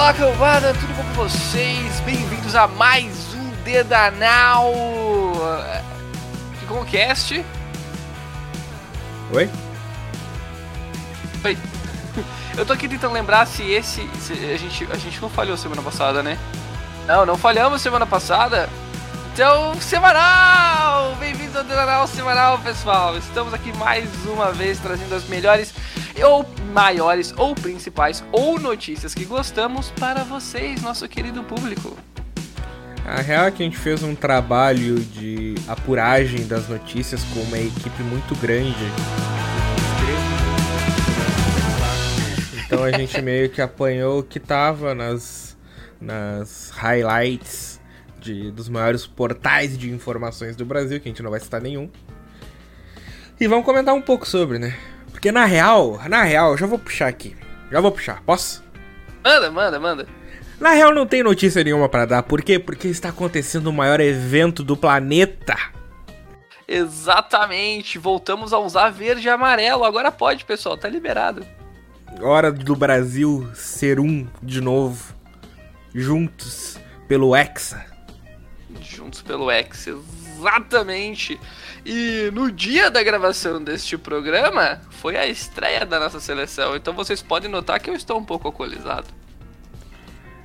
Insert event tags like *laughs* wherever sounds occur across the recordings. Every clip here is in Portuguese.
Olá, cambada, tudo bom com vocês? Bem-vindos a mais um Dedanal Ficomcast. Oi? Oi. *laughs* Eu tô aqui tentando lembrar se esse. se a, gente, a gente não falhou semana passada, né? Não, não falhamos semana passada. Então, semanal! Bem-vindos ao Dedanal Semanal, pessoal! Estamos aqui mais uma vez trazendo as melhores ou maiores ou principais ou notícias que gostamos para vocês, nosso querido público. A real é que a gente fez um trabalho de apuragem das notícias com uma equipe muito grande. Então a gente meio que apanhou o que tava nas, nas highlights de, dos maiores portais de informações do Brasil, que a gente não vai citar nenhum. E vamos comentar um pouco sobre, né? Porque na real, na real, já vou puxar aqui. Já vou puxar, posso? Manda, manda, manda. Na real, não tem notícia nenhuma para dar. Por quê? Porque está acontecendo o maior evento do planeta. Exatamente. Voltamos a usar verde e amarelo. Agora pode, pessoal. Tá liberado. Hora do Brasil ser um de novo. Juntos pelo Hexa. Juntos pelo Hexa, exatamente. E no dia da gravação deste programa, foi a estreia da nossa seleção. Então vocês podem notar que eu estou um pouco alcoolizado.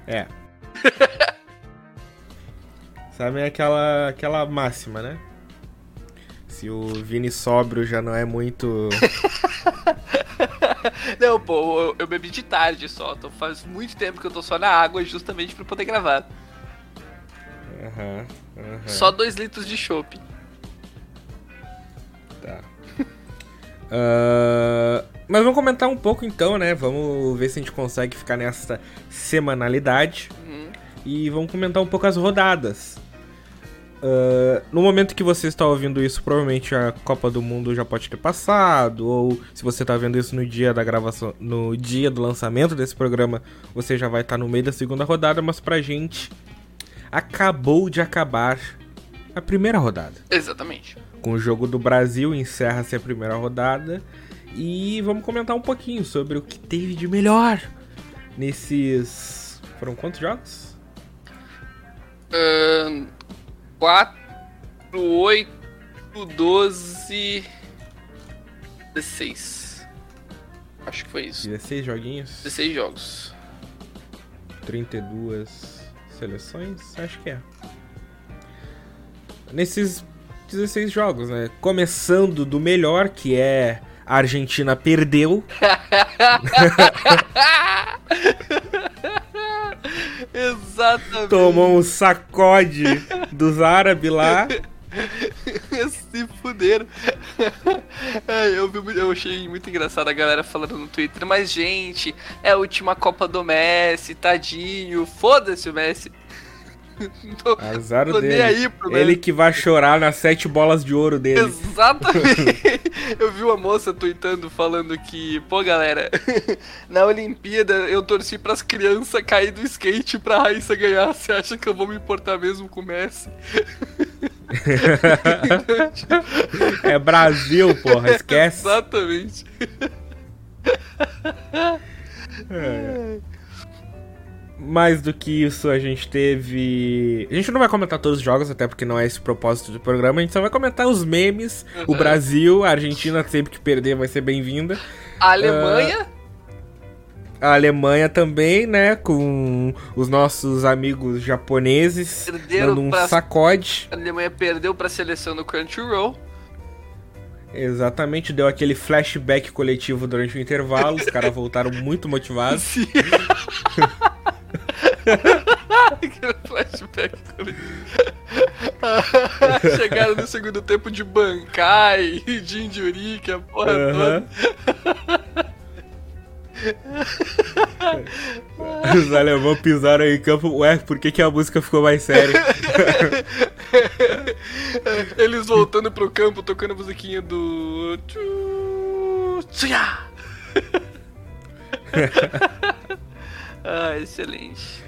É. *laughs* Sabe aquela, aquela máxima, né? Se o Vini sóbrio já não é muito. *laughs* não, pô, eu, eu, bebi de tarde só. Então faz muito tempo que eu tô só na água justamente para poder gravar. Uhum, uhum. Só dois litros de chopp. Uh, mas vamos comentar um pouco então, né? Vamos ver se a gente consegue ficar nessa semanalidade. Uhum. E vamos comentar um pouco as rodadas. Uh, no momento que você está ouvindo isso, provavelmente a Copa do Mundo já pode ter passado, ou se você está vendo isso no dia da gravação, no dia do lançamento desse programa, você já vai estar no meio da segunda rodada, mas pra gente acabou de acabar a primeira rodada. Exatamente. Com o jogo do Brasil encerra-se a primeira rodada e vamos comentar um pouquinho sobre o que teve de melhor nesses foram quantos jogos? Uh, 4, 8, 12, 16. Acho que foi isso. 16 joguinhos? 16 jogos. 32 seleções? Acho que é. Nesses 16 jogos, né? Começando do melhor, que é a Argentina perdeu. *laughs* Exatamente. Tomou um sacode dos árabes lá. Se fuderam. eu, vi, eu achei muito engraçado a galera falando no Twitter, mas gente, é a última Copa do Messi, tadinho, foda-se o Messi. Tô, Azar tô dele. Aí Ele que vai chorar nas sete bolas de ouro dele. Exatamente. *laughs* eu vi uma moça tweetando falando que, pô, galera, *laughs* na Olimpíada eu torci pras crianças cair do skate pra Raíssa ganhar. Você acha que eu vou me importar mesmo com o Messi? *laughs* é Brasil, porra, esquece. Exatamente. É mais do que isso, a gente teve. A gente não vai comentar todos os jogos, até porque não é esse o propósito do programa. A gente só vai comentar os memes, uhum. o Brasil, a Argentina sempre que perder vai ser bem-vinda. A Alemanha. Uh, a Alemanha também, né? Com os nossos amigos japoneses Perderam dando um pra... sacode. A Alemanha perdeu para a seleção do Crunchyroll. Exatamente, deu aquele flashback coletivo durante o intervalo. Os caras voltaram muito motivados. *laughs* *laughs* *laughs* Flashback. *laughs* Chegaram no segundo tempo de Bankai, de Injuri, a porra toda. Os alemães pisaram em campo. Ué, por que, que a música ficou mais séria? *laughs* Eles voltando pro campo tocando a musiquinha do. ah, excelente.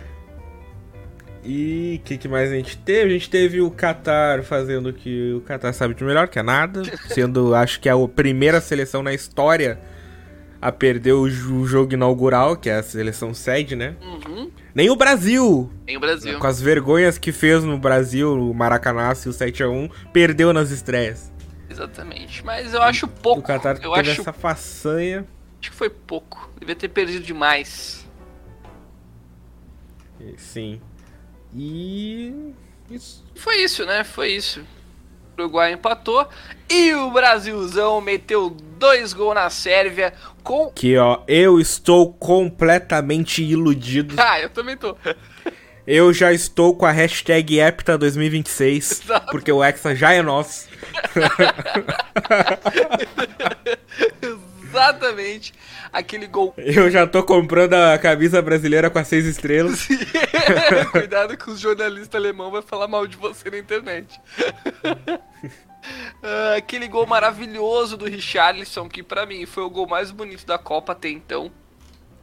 E o que, que, mais a gente teve? A gente teve o Qatar fazendo o que o Qatar sabe de melhor, que é nada. *laughs* Sendo, acho que é a primeira seleção na história a perder o jogo inaugural, que é a seleção sede, né? Uhum. Nem o Brasil! Nem o Brasil. Com as vergonhas que fez no Brasil, o Maracanã e o 7x1, perdeu nas estreias. Exatamente. Mas eu acho pouco. O Qatar eu teve acho, essa façanha. acho que foi pouco. Devia ter perdido demais. Sim. E. Isso. Foi isso, né? Foi isso. O Uruguai empatou e o Brasilzão meteu dois gols na Sérvia com. Que ó, eu estou completamente iludido. *laughs* Ah, eu também tô. Eu já estou com a hashtag Epta2026, *laughs* Exato. porque o Hexa já é nosso. *laughs* Exatamente. Aquele gol. *laughs* Eu já tô comprando a camisa brasileira com as seis estrelas. *laughs* Cuidado que os jornalistas alemão vai falar mal de você na internet. Uh, *laughs* aquele gol maravilhoso do Richarlison, que para mim foi o gol mais bonito da Copa até então.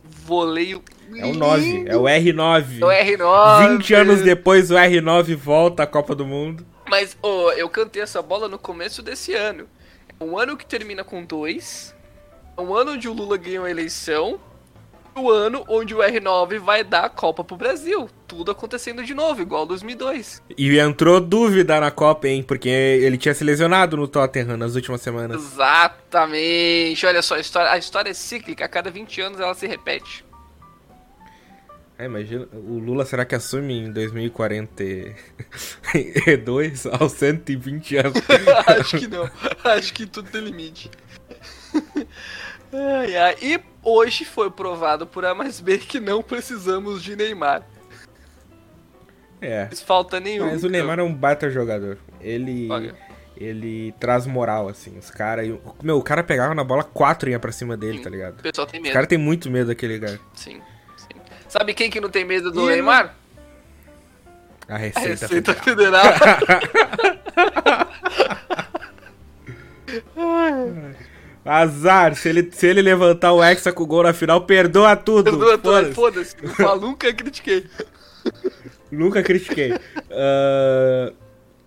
Voleio. É o 9, é o R9. É o R9. 20 anos depois, o R9 volta à Copa do Mundo. Mas oh, eu cantei essa bola no começo desse ano. É um ano que termina com dois um ano onde o Lula ganhou a eleição. O ano onde o R9 vai dar a Copa pro Brasil. Tudo acontecendo de novo, igual 2002. E entrou dúvida na Copa, hein? Porque ele tinha se lesionado no Tottenham nas últimas semanas. Exatamente. Olha só, a história, a história é cíclica. A cada 20 anos ela se repete. É, imagina, o Lula será que assume em 2042 *laughs* aos 120 anos? *laughs* Acho que não. Acho que tudo tem limite. *laughs* Ai, ai. E hoje foi provado por A mais B que não precisamos de Neymar. É. Não falta nenhum. Mas o Neymar é um baita jogador. Ele. Olha. Ele traz moral, assim. Os caras. Meu, o cara pegava na bola, quatro ia pra cima dele, Sim. tá ligado? O pessoal tem Os medo. caras têm muito medo daquele cara. Sim, sim. Sabe quem que não tem medo do E Neymar? A A Receita, Receita Federal. Federal. *laughs* *laughs* Azar, se ele, se ele levantar o Hexa com o gol na final, perdoa tudo. Perdoa, Foda-se. Foda-se. Falo, nunca critiquei. *laughs* Nunca critiquei. Ah,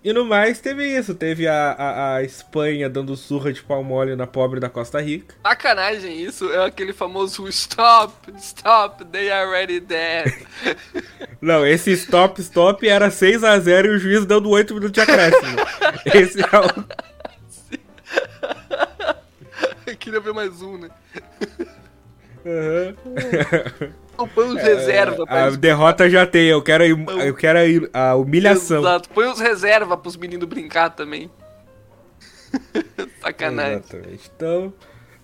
e no mais, teve isso. Teve a, a, a Espanha dando surra de pau mole na pobre da Costa Rica. Sacanagem isso. É aquele famoso stop, stop, they are already dead. *laughs* Não, esse stop, stop era 6x0 e o juiz dando 8 minutos de acréscimo. *laughs* esse é o... *laughs* Eu queria ver mais um, né? Não *laughs* põe os reserva pra A derrota já tem, eu quero, eu quero a, a humilhação. Exato. Põe os reserva pros meninos brincar também. *laughs* Sacanagem. Exatamente. Então,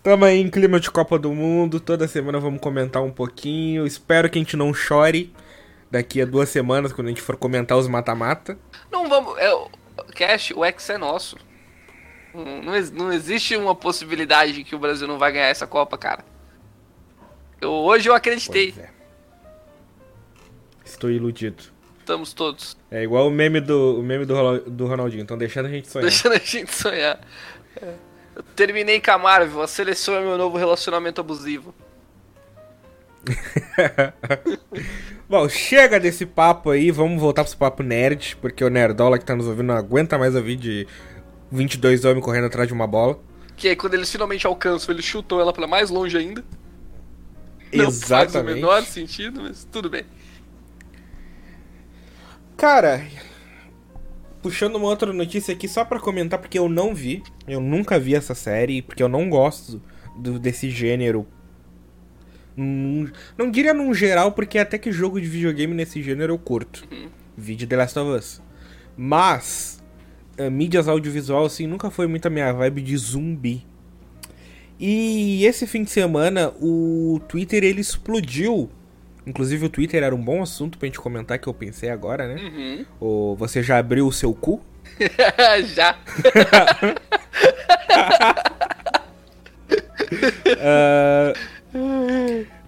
tamo aí em clima de Copa do Mundo. Toda semana vamos comentar um pouquinho. Espero que a gente não chore daqui a duas semanas, quando a gente for comentar os mata-mata. Não vamos. É, o Cash, o X é nosso. Não, não ex- não existe uma possibilidade de que o Brasil não vai ganhar essa Copa, cara. Eu, hoje eu acreditei. É. Estou iludido. Estamos todos. É igual o meme do, o meme do, do Ronaldinho, estão deixando a gente sonhar. Deixando a gente sonhar. É. Eu terminei com a Marvel. A seleção é meu novo relacionamento abusivo. *laughs* Bom, chega desse papo aí, vamos voltar pro papo nerd, porque o Nerdola que tá nos ouvindo não aguenta mais ouvir de 22 homens correndo atrás de uma bola. Que aí quando eles finalmente alcançam, eles chutam ela pra mais longe ainda. Não faz o Exatamente. menor sentido, mas tudo bem. Cara, puxando uma outra notícia aqui só pra comentar, porque eu não vi, eu nunca vi essa série, porque eu não gosto do- desse gênero. Num- não diria num geral, porque até que jogo de videogame nesse gênero eu curto. Vídeo The Last of Us. Mas, mídias audiovisual, assim, nunca foi muito a minha vibe de zumbi. E esse fim de semana, o Twitter, ele explodiu. Inclusive, o Twitter era um bom assunto pra gente comentar, que eu pensei agora, né? Uhum. Ou você já abriu o seu cu? *laughs* Já. *laughs* Ah,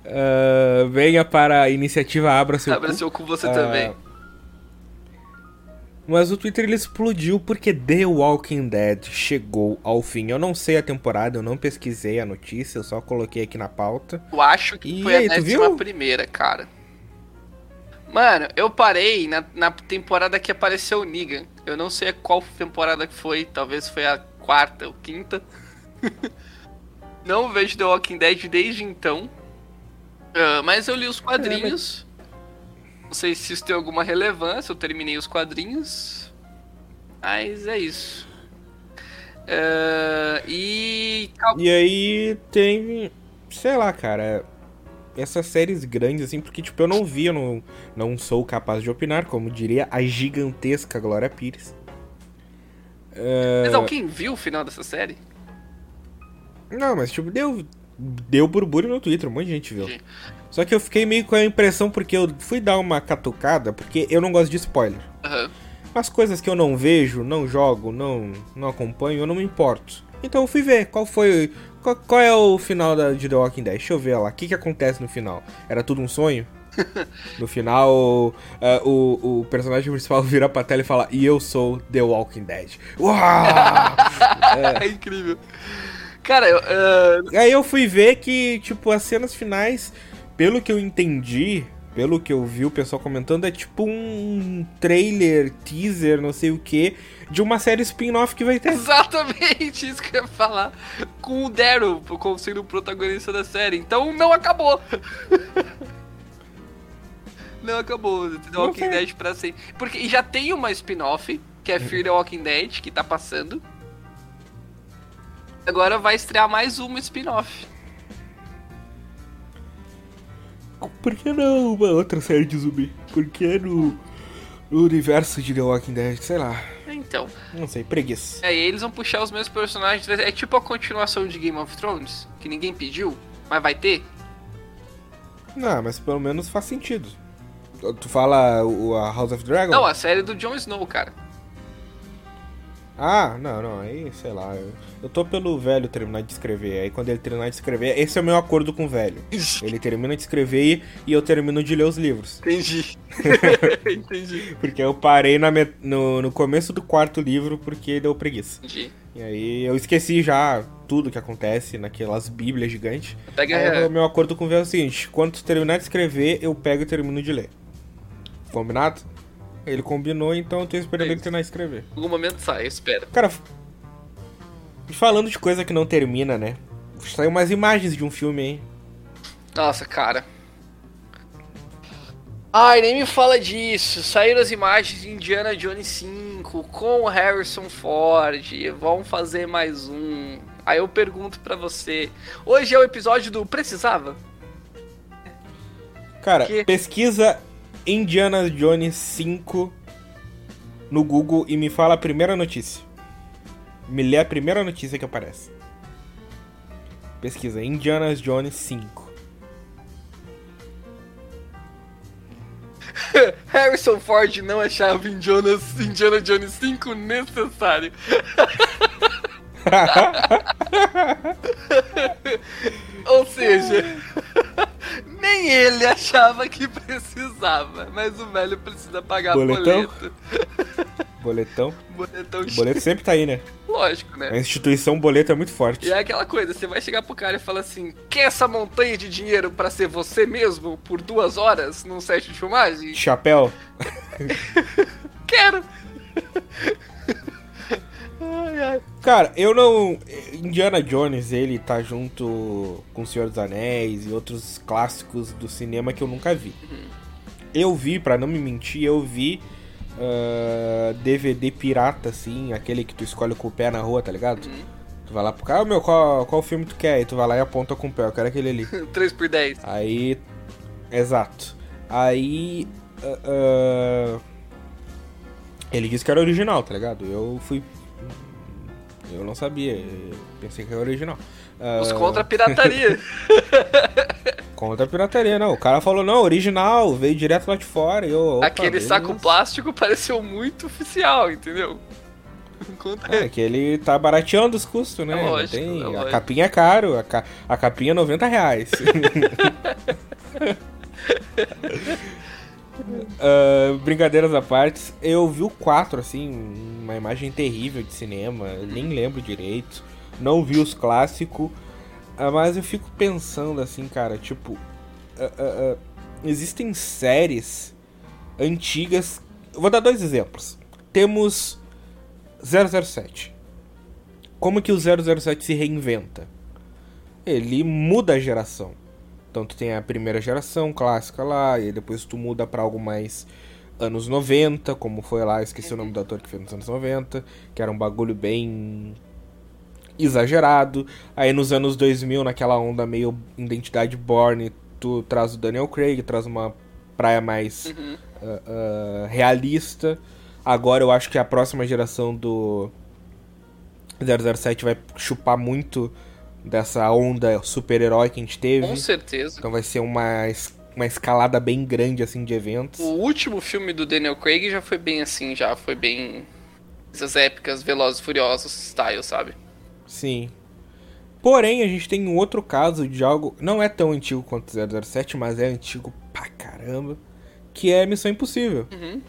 ah, venha para a iniciativa Abra Seu Abra Cu. seu cu você Ah, também. Mas o Twitter ele explodiu porque The Walking Dead chegou ao fim. Eu não sei a temporada, eu não pesquisei a notícia, eu só coloquei aqui na pauta. Eu acho que E foi aí, a décima primeira, cara. Mano, eu parei na, na temporada que apareceu o Negan. Eu não sei qual temporada que foi, talvez foi a quarta ou quinta. *laughs* Não vejo The Walking Dead desde então. Uh, mas eu li os quadrinhos. Sei se isso tem alguma relevância. Eu terminei os quadrinhos. Mas é isso. Uh, e. E aí tem. Sei lá, cara. Essas séries grandes, assim, porque, tipo, eu não vi, eu não, não sou capaz de opinar, como diria a gigantesca Glória Pires. Uh... Mas alguém viu o final dessa série? Não, mas, tipo, deu, deu burburinho no Twitter, um monte de gente viu. Só que eu fiquei meio com a impressão, porque eu fui dar uma catucada, porque eu não gosto de spoiler. Uhum. As coisas que eu não vejo, não jogo, não, não acompanho, eu não me importo. Então eu fui ver qual foi. Qual, qual é o final da, de The Walking Dead. Deixa eu ver lá. O que, que acontece no final? Era tudo um sonho? *laughs* no final, uh, o, o personagem principal *laughs* vira pra tela e fala: E eu sou The Walking Dead. Uau! é. *laughs* é incrível. Cara, eu. Uh... Aí eu fui ver que, tipo, as cenas finais, pelo que eu entendi, pelo que eu vi o pessoal comentando, é tipo um trailer, teaser, não sei o que, de uma série spin-off que vai ter. Exatamente isso que eu ia falar. Com o Daryl como sendo o protagonista da série. Então não acabou. *laughs* não acabou. The Walking Dead pra sempre. Porque já tem uma spin-off, que é Fear the Walking Dead, que tá passando. Agora vai estrear mais uma spin-off. Por que não uma outra série de zumbi? Por que no, no universo de The Walking Dead? Sei lá. Então. Não sei, preguiça. É, e eles vão puxar os mesmos personagens. É tipo a continuação de Game of Thrones, que ninguém pediu, mas vai ter. Não, mas pelo menos faz sentido. Tu fala o, a House of Dragon? Não, a série do Jon Snow, cara. Ah, não, não, aí, sei lá. Eu, eu tô pelo velho terminar de escrever. Aí quando ele terminar de escrever, esse é o meu acordo com o velho. Ele termina de escrever e eu termino de ler os livros. Entendi. *laughs* Entendi. porque eu parei na no, no começo do quarto livro porque deu preguiça. Entendi. E aí eu esqueci já tudo que acontece naquelas bíblias gigantes. Pega... Aí o meu acordo com o velho é o seguinte: quando tu terminar de escrever, eu pego e termino de ler. Combinado? Ele combinou, então eu tô esperando é ele terminar de escrever. Em algum momento sai, eu espero. Cara, falando de coisa que não termina, né? Saiu umas imagens de um filme, hein? Nossa, cara. Ai, nem me fala disso. Saíram as imagens de Indiana Jones 5 com o Harrison Ford. Vamos fazer mais um. Aí eu pergunto para você: hoje é o episódio do Precisava? Cara, pesquisa Indiana Jones 5 no Google e me fala a primeira notícia. Me lê a primeira notícia que aparece. Pesquisa Indiana Jones 5. *laughs* Harrison Ford não achava Indiana, Indiana Jones 5 necessário. *laughs* *laughs* Ou seja, nem ele achava que precisava, mas o velho precisa pagar Boletão? boleto. *laughs* Boletão? Boletão Boleto sempre tá aí, né? Lógico, né? A instituição boleto é muito forte. E é aquela coisa, você vai chegar pro cara e falar assim: quer essa montanha de dinheiro para ser você mesmo por duas horas num set de filmagem? Chapéu? *laughs* Quero! *laughs* Cara, eu não. Indiana Jones, ele tá junto com O Senhor dos Anéis e outros clássicos do cinema que eu nunca vi. Uhum. Eu vi, para não me mentir, eu vi uh, ah, DVD pirata, assim, aquele que tu escolhe com o pé na rua, tá ligado? Uhum. Tu vai lá pro cara, oh, meu, qual, qual filme tu quer? E tu vai lá e aponta com o pé, eu quero aquele ali. *laughs* 3 por 10 Aí. Exato. Aí. Uh, uh, ele disse que era original, tá ligado? Eu fui eu não sabia, pensei que era original. Os uh... contra a pirataria. *laughs* contra a pirataria, não. O cara falou, não, original, veio direto lá de fora. Eu, Aquele beleza. saco plástico pareceu muito oficial, entendeu? *laughs* É, que ele tá barateando os custos, né? É lógico, tem... é a capinha é caro, a, ca... a capinha é 90 reais. *laughs* Uh, brincadeiras à parte, eu vi o 4, assim, uma imagem terrível de cinema, nem lembro direito. Não vi os clássicos, uh, mas eu fico pensando assim, cara, tipo, uh, existem séries antigas. vou dar dois exemplos. Temos 007. Como que o 007 se reinventa? ele muda a geração. Então tu tem a primeira geração clássica lá, e depois tu muda para algo mais anos 90, como foi lá, esqueci o nome do ator que fez nos anos 90, que era um bagulho bem exagerado. Aí nos anos 2000, naquela onda meio identidade born, tu traz o Daniel Craig, traz uma praia mais uhum. uh, uh, realista. Agora eu acho que a próxima geração do 007 vai chupar muito dessa onda super-herói que a gente teve. Com certeza. Então vai ser uma, uma escalada bem grande, assim, de eventos. O último filme do Daniel Craig já foi bem assim, já foi bem... Essas épicas, Velozes e Furiosos style, sabe? Sim. Porém, a gente tem um outro caso de algo... Não é tão antigo quanto 007, mas é antigo pra caramba. Que é Missão Impossível. Uhum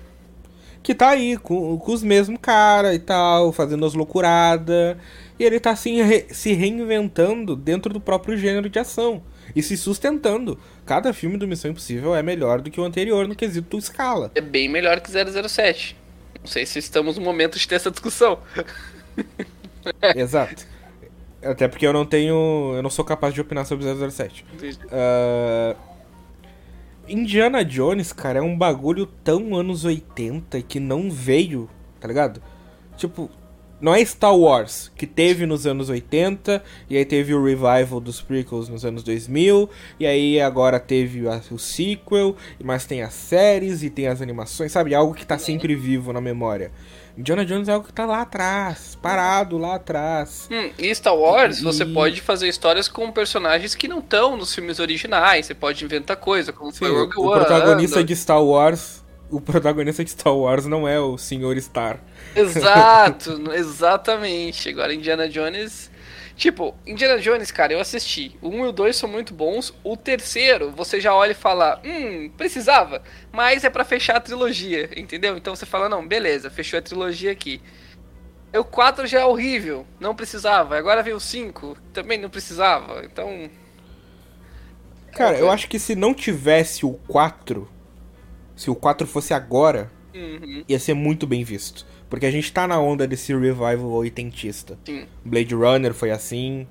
que tá aí com, com os mesmos cara e tal, fazendo as loucuradas. E ele tá assim, re, se reinventando dentro do próprio gênero de ação. E se sustentando. Cada filme do Missão Impossível é melhor do que o anterior no quesito escala. É bem melhor que 007. Não sei se estamos no momento de ter essa discussão. *laughs* Exato. Até porque eu não tenho. Eu não sou capaz de opinar sobre 007. Uh, Indiana Jones, cara, é um bagulho tão anos 80 que não veio, tá ligado? Tipo, não é Star Wars, que teve nos anos 80, e aí teve o revival dos prequels nos anos 2000, e aí agora teve a, o sequel, mas tem as séries e tem as animações, sabe? Algo que tá sempre vivo na memória. Indiana Jones é algo que tá lá atrás, parado lá atrás. Hum, e Star Wars, e... você pode fazer histórias com personagens que não estão nos filmes originais, você pode inventar coisa, como Sim, foi Rogue o One. O protagonista de Star Wars, o protagonista de Star Wars não é o Sr. Star. Exato, *laughs* exatamente. Agora Indiana Jones Tipo, Indiana Jones, cara, eu assisti. O 1 e o 2 são muito bons. O terceiro, você já olha e fala, hum, precisava. Mas é para fechar a trilogia, entendeu? Então você fala, não, beleza, fechou a trilogia aqui. O 4 já é horrível, não precisava. Agora veio o 5, também não precisava. Então. Cara, eu acho que se não tivesse o 4, se o 4 fosse agora, uhum. ia ser muito bem visto. Porque a gente tá na onda desse revival oitentista. Sim. Blade Runner foi assim.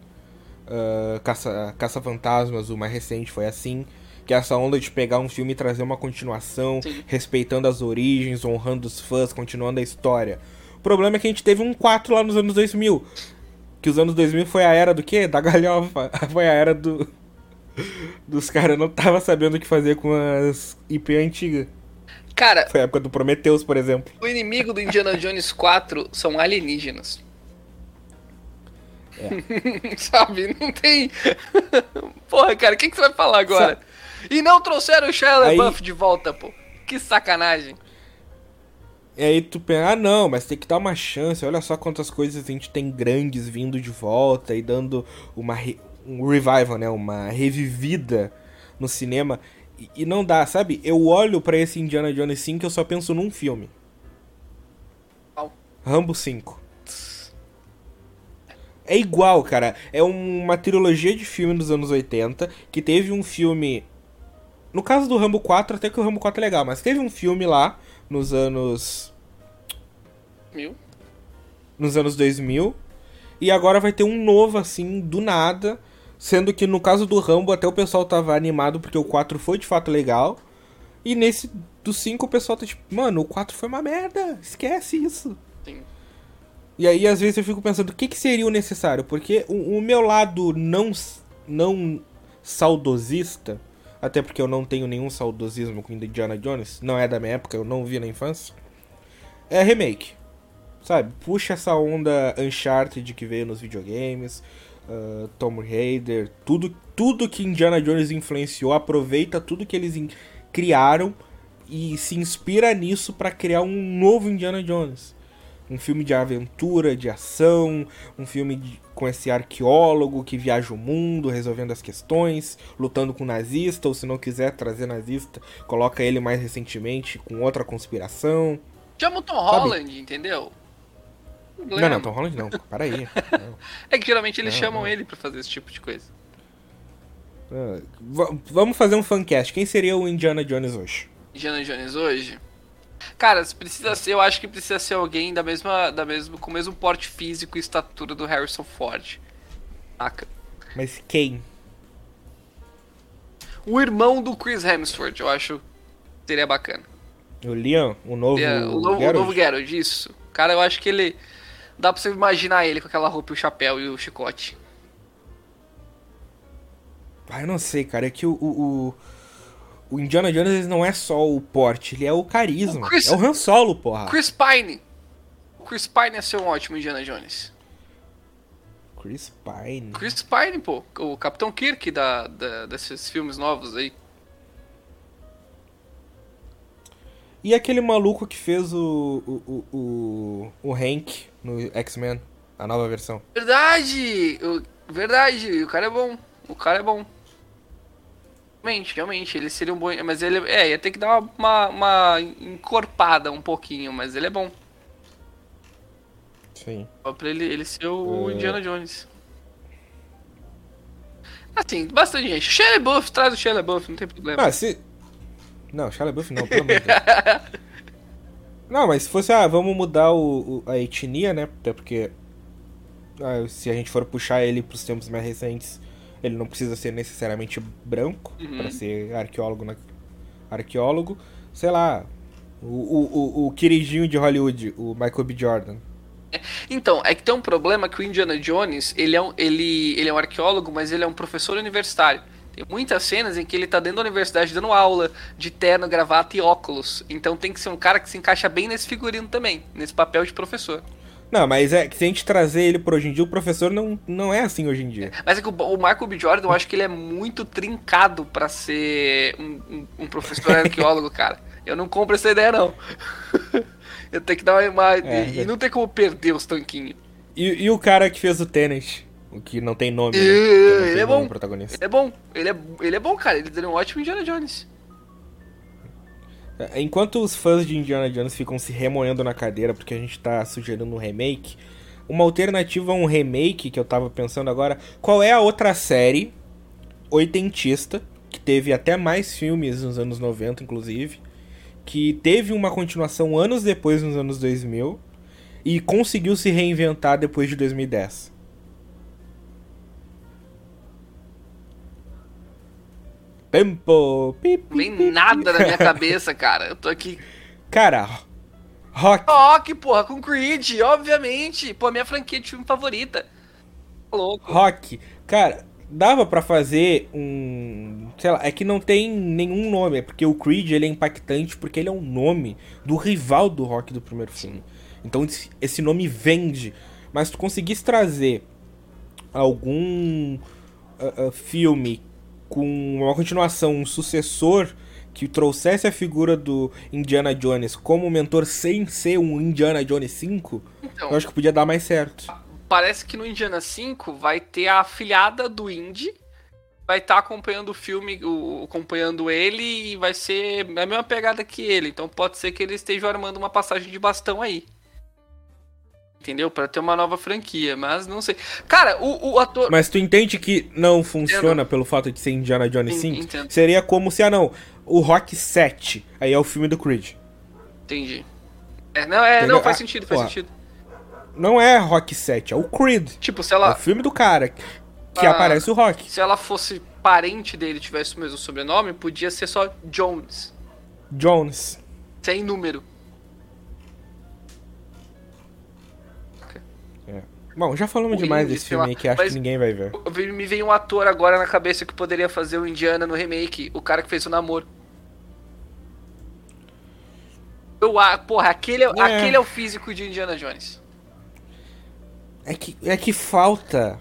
Uh, Caça, Caça Fantasmas, o mais recente, foi assim. Que é essa onda de pegar um filme e trazer uma continuação, Sim. respeitando as origens, honrando os fãs, continuando a história. O problema é que a gente teve um 4 lá nos anos 2000. Que os anos 2000 foi a era do quê? Da galhofa. *laughs* Foi a era do. Dos caras não tava sabendo o que fazer com as IP antigas. Cara. Foi a época do Prometheus, por exemplo. O inimigo do Indiana Jones 4 são alienígenas. É. *laughs* Sabe? Não tem. *laughs* Porra, cara, o que, que você vai falar agora? E não trouxeram o Shia LaBeouf de volta, pô. Que sacanagem. E aí tu pensa, ah não, mas tem que dar uma chance. Olha só quantas coisas a gente tem grandes vindo de volta e dando uma re... um revival, né? Uma revivida no cinema. E, não dá, sabe? Eu olho para esse Indiana Jones 5 e eu só penso num filme. Qual? Rambo 5. É igual, cara. É uma trilogia de filme dos anos 80 que teve um filme. No caso do Rambo 4, até que o Rambo 4 é legal, mas teve um filme lá nos anos. Mil? Nos anos 2000. E agora vai ter um novo, assim, do nada Sendo que no caso do Rambo, até o pessoal tava animado porque o 4 foi de fato legal. E nesse do 5 o pessoal tá tipo, mano, o 4 foi uma merda, esquece isso. Sim. E aí às vezes eu fico pensando, o que, que seria o necessário? Porque o, o meu lado não, não saudosista, até porque eu não tenho nenhum saudosismo com Indiana Jones, não é da minha época, eu não vi na infância, é remake. Sabe? Puxa essa onda Uncharted que veio nos videogames, uh, Tom Raider, tudo, tudo que Indiana Jones influenciou, aproveita tudo que eles criaram e se inspira nisso para criar um novo Indiana Jones. Um filme de aventura, de ação, um filme de, com esse arqueólogo que viaja o mundo resolvendo as questões, lutando com nazista, ou se não quiser trazer nazista, coloca ele mais recentemente com outra conspiração. Chama o Tom Holland, entendeu? Não, não, Tom Holland não. Para aí. Não. *laughs* É que geralmente eles não, chamam não. ele para fazer esse tipo de coisa. Uh, vamos fazer um fancast. Quem seria o Indiana Jones hoje? Indiana Jones hoje? Cara, precisa ser, eu acho que precisa ser alguém da mesma, da mesma, com o mesmo porte físico e estatura do Harrison Ford. Saca? Mas quem? O irmão do Chris Hemsworth, eu acho que seria bacana. O Leon, o novo. É, o, novo, o Geralt? novo Geralt, isso. Cara, eu acho que ele. Dá pra você imaginar ele com aquela roupa e o chapéu e o chicote. Ah, eu não sei, cara. É que o, o, o- Indiana Jones não é só o porte, ele é o carisma. O Chris- É o Han Solo, porra. Chris Pine. O Chris Pine ia ser um ótimo Indiana Jones. Chris Pine. Chris Pine, pô. O Capitão Kirk da, da- desses filmes novos aí. E aquele maluco que fez o, o, o, o, o Hank no X-Men, a nova versão. Verdade! O- verdade, o cara é bom. O cara é bom. Realmente, realmente, ele seria um bom. Mas ele. É, ia ter que dar uma, uma, encorpada um pouquinho, mas ele é bom. Sim. Só pra ele, ele ser o É. Indiana Jones. Assim, bastante gente. Shia LaBeouf, traz o Shia LaBeouf, não tem problema. Ah, se. Não, Shia LaBeouf não, pelo amor de Deus. *laughs* Não, mas se fosse, ah, vamos mudar o, o- a etnia, né? Até porque. ah, se a gente for puxar ele pros tempos mais recentes, ele não precisa ser necessariamente branco Uhum. pra ser arqueólogo. Na... Arqueólogo, sei lá. O, o, o, o queridinho de Hollywood, o Michael B. Jordan. Então, é que tem um problema que o Indiana Jones, ele é um, ele, ele é um arqueólogo, mas ele é um professor universitário. Tem muitas cenas em que ele tá dentro da universidade dando aula, de terno, gravata e óculos. Então tem que ser um cara que se encaixa bem nesse figurino também, nesse papel de professor. Não, mas é que se a gente trazer ele pra hoje em dia, o professor não, não é assim hoje em dia. Mas é que o, o Michael B. Jordan, eu acho que ele é muito trincado pra ser um, um- um professor *laughs* arqueólogo, cara. Eu não compro essa ideia, não. *laughs* eu tenho que dar uma... uma- É, e, e não tem como perder os tanquinhos. E, e o cara que fez o o que não tem nome, né? Não tem ele é bom. protagonista. Ele é bom, ele é, ele é bom, cara. Ele é um ótimo Indiana Jones. É, Enquanto os fãs de Indiana Jones ficam se remoendo na cadeira porque a gente tá sugerindo um remake, uma alternativa a um remake que eu tava pensando agora, qual é a outra série oitentista, que teve até mais filmes nos anos 90, inclusive, que teve uma continuação anos depois, nos anos 2000, e conseguiu se reinventar depois de 2010? Tempo! Pi, vem pi, nada na minha *laughs* cabeça, cara. Eu tô aqui. Cara, Rock. Rock, porra, com Creed, obviamente. Pô, minha franquia de filme favorita. Tá Louco. Rock. Cara, dava pra fazer um. Sei lá, é que não tem nenhum nome. É porque o Creed ele é impactante porque ele é um nome do rival do Rock do primeiro filme. Então esse- nome vende. Mas tu conseguisse trazer algum ah, ah, filme com uma continuação, um sucessor que trouxesse a figura do Indiana Jones como mentor sem ser um Indiana Jones 5, Então, eu acho que podia dar mais certo. parece que no Indiana 5 vai ter a afilhada do Indy. Vai estar acompanhando o filme, o- acompanhando ele e vai ser a mesma pegada que ele. Então pode ser que ele esteja armando uma passagem de bastão aí. Entendeu? Pra ter uma nova franquia, mas não sei. Cara, o, o ator. Mas tu entende que não funciona pelo fato de ser Indiana Jones En- 5? entendo. Seria como se, ah não, o Rock 7, aí é o filme do Creed. Entendi. É, não, é, Entendeu? não, faz Ah, sentido, faz porra. sentido. Não é Rock 7, é o Creed. Tipo, se É ela, o filme do cara que Ah. aparece o Rock. se ela fosse parente dele tivesse o mesmo sobrenome, podia ser só Jones, Jones. sem número. Bom, já falamos demais desse filme aí que acho que ninguém vai ver. Me veio um ator agora na cabeça que poderia fazer o Indiana no remake, o cara que fez o namoro. Eu, ah, porra, aquele é, É. aquele é o físico de Indiana Jones. É que, é que falta.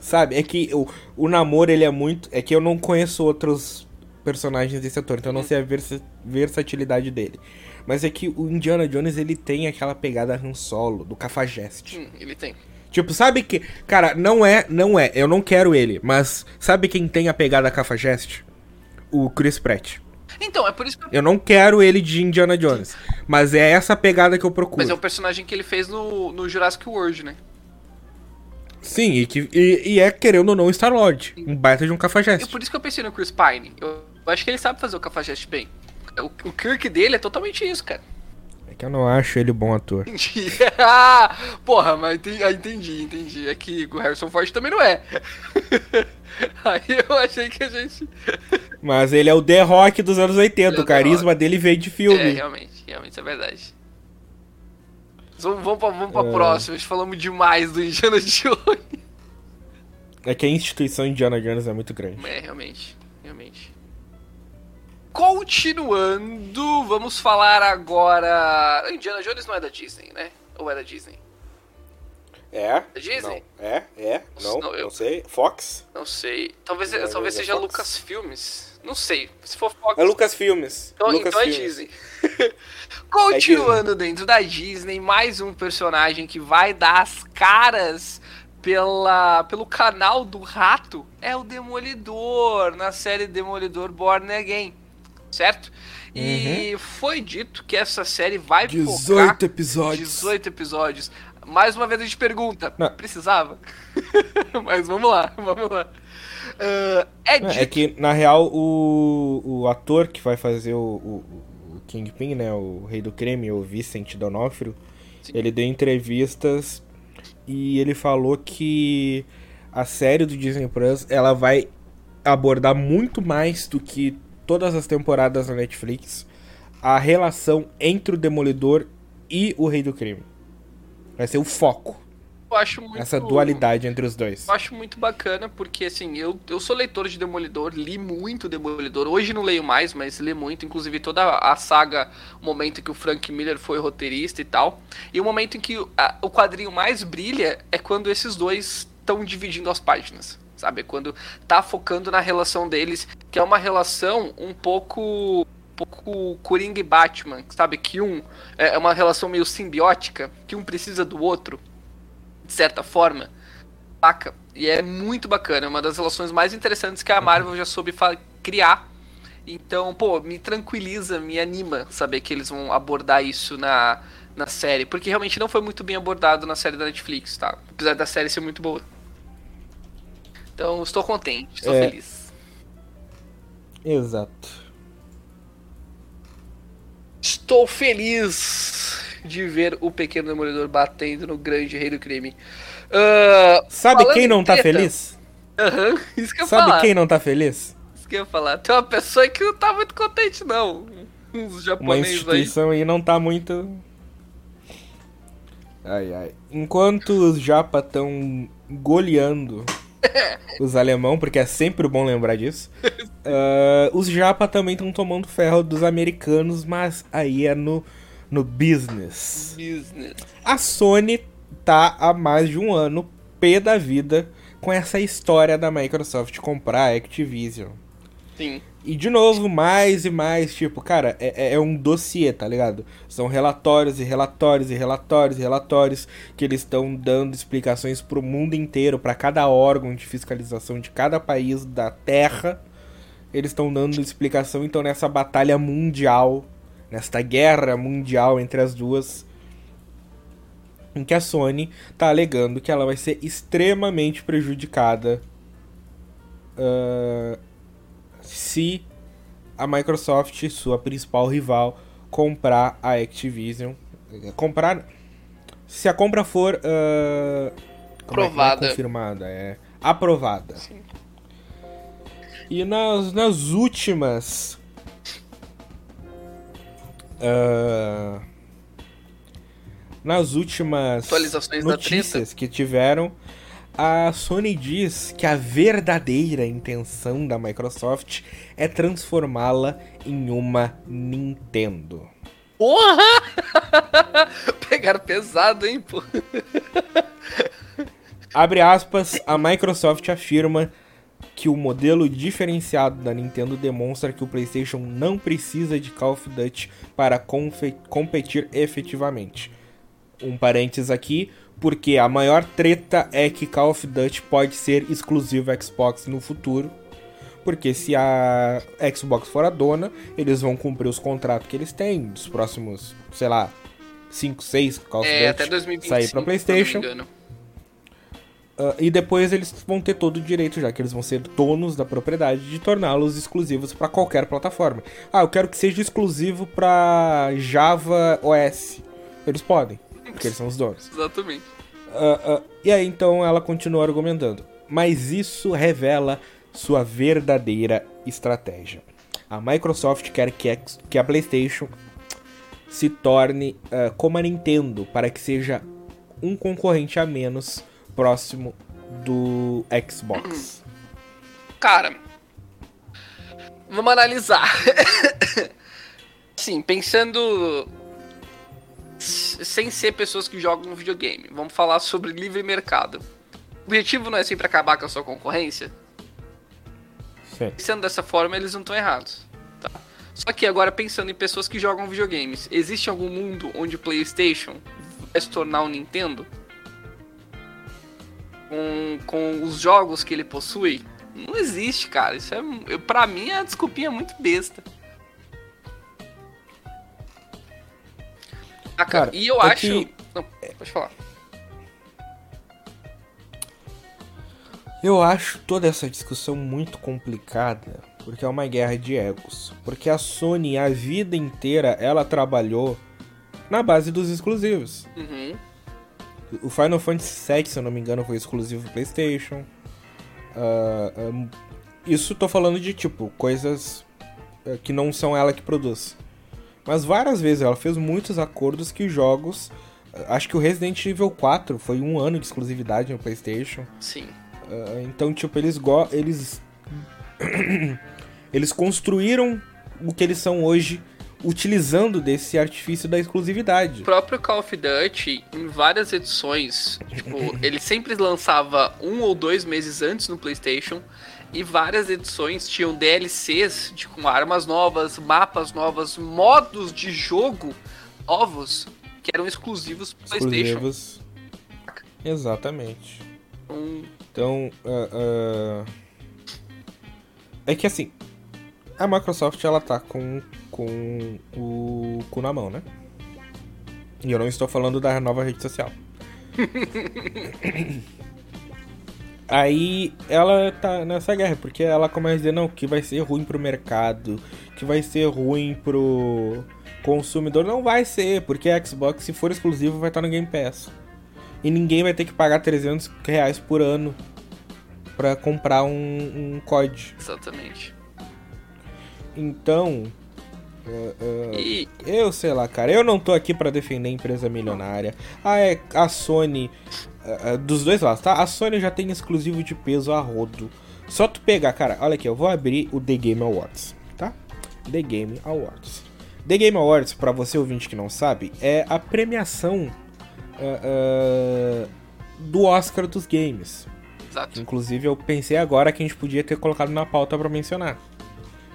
Sabe? É que o, o namoro ele é muito. É que eu não conheço outros personagens desse ator, então eu não sei a versa- versatilidade dele. Mas é que o Indiana Jones ele tem aquela pegada Han Solo, do Cafajeste. Hum, ele tem. Tipo, sabe que. Cara, não é. Não é. Eu não quero ele. Mas sabe quem tem a pegada Cafajeste? O Chris Pratt. Então, é por isso que eu... Eu não quero ele de Indiana Jones. Mas é essa pegada que eu procuro. Mas é o personagem que ele fez no, no Jurassic World, né? Sim, e, que, e, e é, querendo ou não, Star Lord. Um baita de um E Cafajeste. por isso que eu pensei no Chris Pine. Eu, eu acho que ele sabe fazer o Cafajeste bem. O, o Kirk dele é totalmente isso, cara. É que eu não acho ele bom ator. Entendi. *laughs* Ah, Porra, mas entendi, ah, entendi, entendi. É que o Harrison Ford também não é. *laughs* Aí eu achei que a gente. *laughs* Mas ele é o The Rock dos anos 80. Ele é O o carisma dele veio de filme. É, realmente, realmente, isso é verdade. Vamos, vamos pra, vamos pra É. próxima. Falamos demais do Indiana Jones. É que a instituição Indiana Jones é muito grande. É, realmente, realmente. Continuando, vamos falar agora. Indiana Jones não é da Disney, né? Ou é da Disney? É? Da Disney? Não. É? É? Não, Não, eu- não sei. Fox? Não sei. Talvez, Indiana talvez é seja Fox? Lucas Filmes. Não sei. Se for Fox. É Lucas Filmes. Então, Lucas então é Filmes. *laughs* *laughs* Disney. Continuando dentro da Disney, mais um personagem que vai dar as caras pela, pelo canal do rato é o Demolidor, na série Demolidor Born Again. Certo? E Uhum. foi dito que essa série vai focar 18 episódios. 18 episódios. Mais uma vez a gente pergunta, Não. precisava? *laughs* Mas vamos lá, vamos lá. Ah, é Não, dito É que, na real, o, o ator que vai fazer o, o, o Kingpin, né? O Rei do Creme, o Vicente Donofrio, Sim. ele deu entrevistas e ele falou que a série do Disney Plus, ela vai abordar muito mais do que todas as temporadas da Netflix a relação entre o Demolidor e o Rei do Crime. Vai ser o foco, eu acho muito... essa dualidade entre os dois. Eu acho muito bacana, porque assim, eu, eu sou leitor de Demolidor, li muito Demolidor. Hoje não leio mais, mas li muito, inclusive toda a saga, o momento em que o Frank Miller foi roteirista e tal. E o momento em que a- o quadrinho mais brilha é quando esses dois estão dividindo as páginas. Sabe? Quando tá focando na relação deles, que é uma relação um pouco. Pouco Coringa e Batman, sabe? Que um é uma relação meio simbiótica, que um precisa do outro, de certa forma. Saca? E é muito bacana, é uma das relações mais interessantes que a Marvel já soube criar. Então, pô, me tranquiliza, me anima saber que eles vão abordar isso na, na série. Porque realmente não foi muito bem abordado na série da Netflix, tá? Apesar da série ser muito boa. Então, estou contente, estou É. feliz. Exato. Estou feliz de ver o pequeno demolidor batendo no grande rei do crime. Ah, Sabe quem em não tá treta- feliz? Aham, *laughs* isso que eu Sabe falar. quem não tá feliz? Isso que eu ia falar. Tem uma pessoa que não tá muito contente, não. Uns Uma japoneses aí. instituição aí não tá muito. Ai, ai. Enquanto os japa estão goleando *laughs* os alemão, porque é sempre bom lembrar disso, *laughs* ah, os japa também estão tomando ferro dos americanos, mas aí é no, no business. Business. A Sony tá há mais de um ano pé da vida com essa história da Microsoft comprar a Activision. Sim. E de novo, mais e mais, tipo, cara, é, é- é um dossiê, tá ligado? São relatórios e relatórios e relatórios e relatórios que eles estão dando explicações pro mundo inteiro, pra cada órgão de fiscalização de cada país da Terra. Eles estão dando explicação, então, nessa batalha mundial, nesta guerra mundial entre as duas, em que a Sony tá alegando que ela vai ser extremamente prejudicada ah, se a Microsoft, sua principal rival, comprar a Activision. Comprar. Se a compra for. ah, como é é Aprovada. confirmada, é. Aprovada. Sim. E nas, nas últimas. ah, nas últimas Atualizações notícias que tiveram, a Sony diz que a verdadeira intenção da Microsoft é transformá-la em uma Nintendo. Porra! *laughs* Pegaram pesado, hein, pô. *laughs* Abre aspas, a Microsoft afirma que o modelo diferenciado da Nintendo demonstra que o PlayStation não precisa de Call of Duty para competir efetivamente. Um parênteses aqui, porque a maior treta é que Call of Duty pode ser exclusivo Xbox no futuro. Porque se a Xbox for a dona, eles vão cumprir os contratos que eles têm dos próximos, sei lá, 5, 6 Call of É, Duty até 2025. sair pra PlayStation. Uh, e depois eles vão ter todo o direito, já que eles vão ser donos da propriedade, de torná-los exclusivos para qualquer plataforma. Ah, eu quero que seja exclusivo para Java OS. Eles podem, porque eles são os donos. Exatamente. Uh, uh, e aí então ela continua argumentando. Mas isso revela sua verdadeira estratégia. A Microsoft quer que, que a PlayStation se torne uh, como a Nintendo, para que seja um concorrente a menos próximo do Xbox. Cara, vamos analisar. *laughs* Sim, pensando sem ser pessoas que jogam videogame. Vamos falar sobre livre mercado. O objetivo não é sempre acabar com a sua concorrência? Sim. Sendo dessa forma, eles não estão errados. Tá? Só que agora, pensando em pessoas que jogam videogames, existe algum mundo onde o PlayStation vai se tornar um Nintendo? Com, com os jogos que ele possui? Não existe, cara. Isso é, pra mim, é uma desculpinha muito besta. Ah, cara, e eu é acho. Que... Não, pode falar. Eu acho toda essa discussão muito complicada, porque é uma guerra de egos. Porque a Sony, a vida inteira, ela trabalhou na base dos exclusivos. Uhum. O Final Fantasy VII, se eu não me engano, foi exclusivo PlayStation. Uh, um, isso tô falando de, tipo, coisas uh, que não são ela que produz. Mas várias vezes ela fez muitos acordos que jogos. Acho que o Resident Evil 4 foi um ano de exclusividade no PlayStation. Sim. Uh, então, tipo, eles go eles *coughs* eles construíram o que eles são hoje utilizando desse artifício da exclusividade. O próprio Call of Duty, em várias edições, tipo, *laughs* ele sempre lançava um ou dois meses antes no PlayStation e várias edições tinham DLCs de, com armas novas, mapas novas, modos de jogo novos que eram exclusivos pro PlayStation. Exclusivos. Exatamente. Um... Então, uh, uh... é que assim, a Microsoft ela tá com, com o cu na mão, né? E eu não estou falando da nova rede social. *laughs* Aí ela tá nessa guerra, porque ela começa a dizer, não, que vai ser ruim pro mercado, que vai ser ruim pro consumidor. Não vai ser, porque a Xbox, se for exclusivo, vai estar no Game Pass. E ninguém vai ter que pagar 300 reais por ano para comprar um, um COD. Exatamente. Então, Uh, uh, e... Eu sei lá, cara. Eu não tô aqui para defender a empresa milionária. Ah, é, a Sony dos dois lados, tá? A Sony já tem exclusivo de peso a rodo. Só tu pegar, cara, olha aqui, eu vou abrir o The Game Awards, tá? The Game Awards. The Game Awards, para você ouvinte que não sabe, é a premiação uh, uh, do Oscar dos games. Exato. Inclusive, eu pensei agora que a gente podia ter colocado na pauta para mencionar.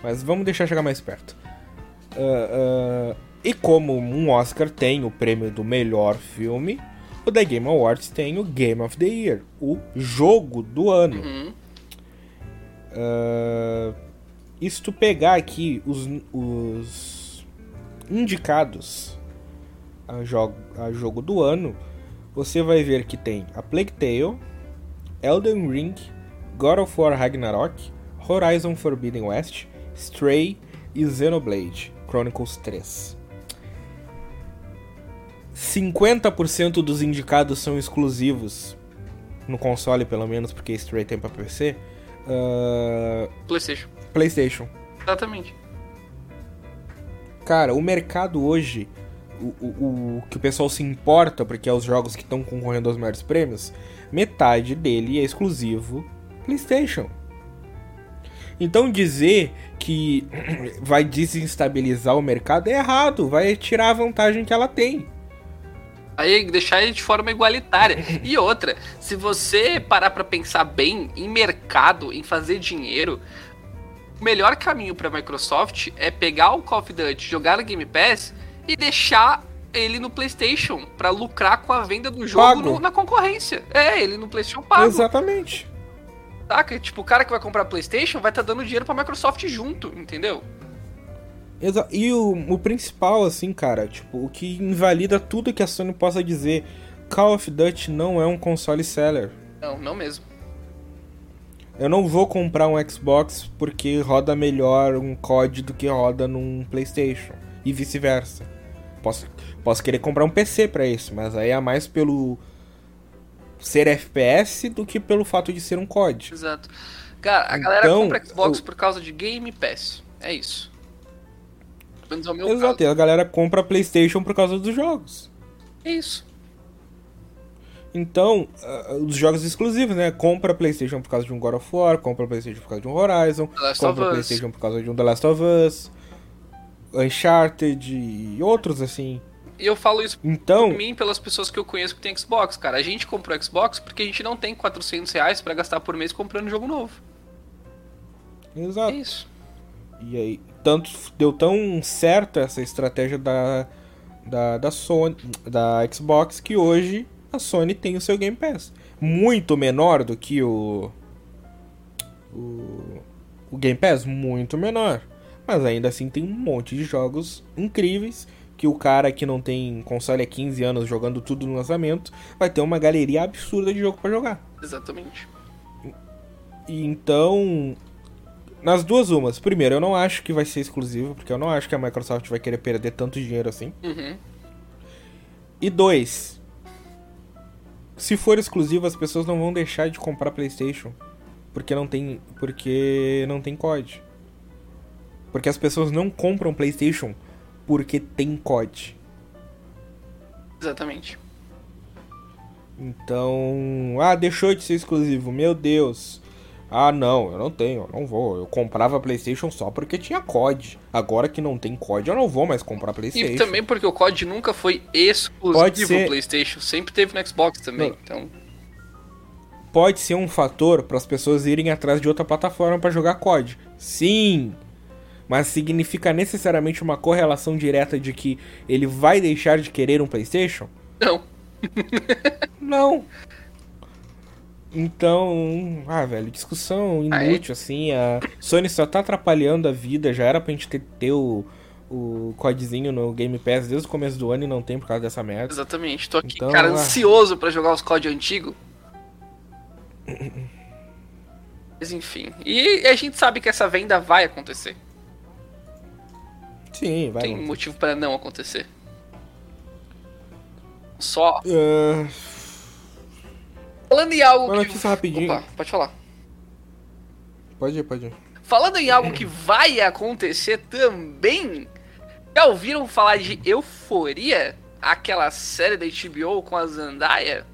Mas vamos deixar chegar mais perto. Uh, e como um Oscar tem o prêmio do melhor filme, o The Game Awards tem o Game of the Year, o jogo do ano. Uhum. Uh, e se tu pegar aqui os, os indicados a jogo, a jogo do ano, você vai ver que tem a Plague Tale, Elden Ring, God of War Ragnarok, Horizon Forbidden West, Stray e Xenoblade Chronicles 3. 50% dos indicados são exclusivos no console, pelo menos, porque Stray tem pra PC. Uh... PlayStation. PlayStation. Exatamente. Cara, o mercado hoje, o, o, o, que o pessoal se importa, porque é os jogos que estão concorrendo aos maiores prêmios, metade dele é exclusivo PlayStation. Então dizer que *clears throat* vai desestabilizar o mercado é errado, vai tirar a vantagem que ela tem. Aí deixar ele de forma igualitária. *laughs* E outra, se você parar para pensar bem em mercado, em fazer dinheiro, o melhor caminho para a Microsoft é pegar o Call of Duty, jogar no Game Pass e deixar ele no PlayStation para lucrar com a venda do jogo no, na concorrência. É, ele no PlayStation pago. Exatamente. Saca? Tipo, o cara que vai comprar PlayStation vai estar tá dando dinheiro para a Microsoft junto, entendeu? E o, o principal, assim, cara, tipo, o que invalida tudo que a Sony possa dizer, Call of Duty não é um console seller. Não, não mesmo. Eu não vou comprar um Xbox porque roda melhor um COD do que roda num PlayStation. E vice-versa. Posso, posso querer comprar um PC para isso, mas aí é mais pelo ser FPS do que pelo fato de ser um COD. Exato. Cara, a galera então, compra Xbox eu... por causa de Game Pass. É isso. Pelo menos é o meu Exato, caso. e a galera compra PlayStation por causa dos jogos. É isso. Então, uh, os jogos exclusivos, né? Compra PlayStation por causa de um God of War, compra PlayStation por causa de um Horizon, compra PlayStation por causa de um The Last of Us, Uncharted e outros assim. E eu falo isso então, por mim pelas pessoas que eu conheço que tem Xbox, cara. A gente comprou Xbox porque a gente não tem 400 reais pra gastar por mês comprando jogo novo. Exato. É isso. E aí, tanto deu tão certo essa estratégia da, da, da Sony, da Xbox, que hoje a Sony tem o seu Game Pass. Muito menor do que o. O, o Game Pass, muito menor. Mas ainda assim tem um monte de jogos incríveis que o cara que não tem console há 15 anos jogando tudo no lançamento vai ter uma galeria absurda de jogo para jogar. Exatamente. E então, nas duas umas. Primeiro, eu não acho que vai ser exclusivo, porque eu não acho que a Microsoft vai querer perder tanto dinheiro assim. Uhum. E dois, se for exclusivo, as pessoas não vão deixar de comprar PlayStation porque não tem porque não tem COD. Porque as pessoas não compram PlayStation porque tem COD. Exatamente. Então, ah, deixou de ser exclusivo. Meu Deus. Ah, não, eu não tenho, eu não vou. Eu comprava PlayStation só porque tinha COD. Agora que não tem COD, eu não vou mais comprar PlayStation. E também porque o COD nunca foi exclusivo ser... PlayStation, sempre teve no Xbox também. Não. Então pode ser um fator para as pessoas irem atrás de outra plataforma para jogar COD. Sim. Mas significa necessariamente uma correlação direta de que ele vai deixar de querer um PlayStation? Não. não. *laughs* Então, ah, velho, discussão inútil, é? assim. A Sony só tá atrapalhando a vida. Já era pra gente ter, ter o, o codezinho no Game Pass desde o começo do ano e não tem por causa dessa merda. Exatamente. Tô aqui, então, cara, ah... ansioso para jogar os COD antigos. *laughs* Mas enfim. E a gente sabe que essa venda vai acontecer. Sim, vai. Tem motivo para não acontecer. Só. Uh... Falando em algo Uma que. rapidinho. Opa, pode falar. Pode ir, pode ir. Falando em algo que vai acontecer também. Já ouviram falar de Euforia? Aquela série da HBO com a Zendaya?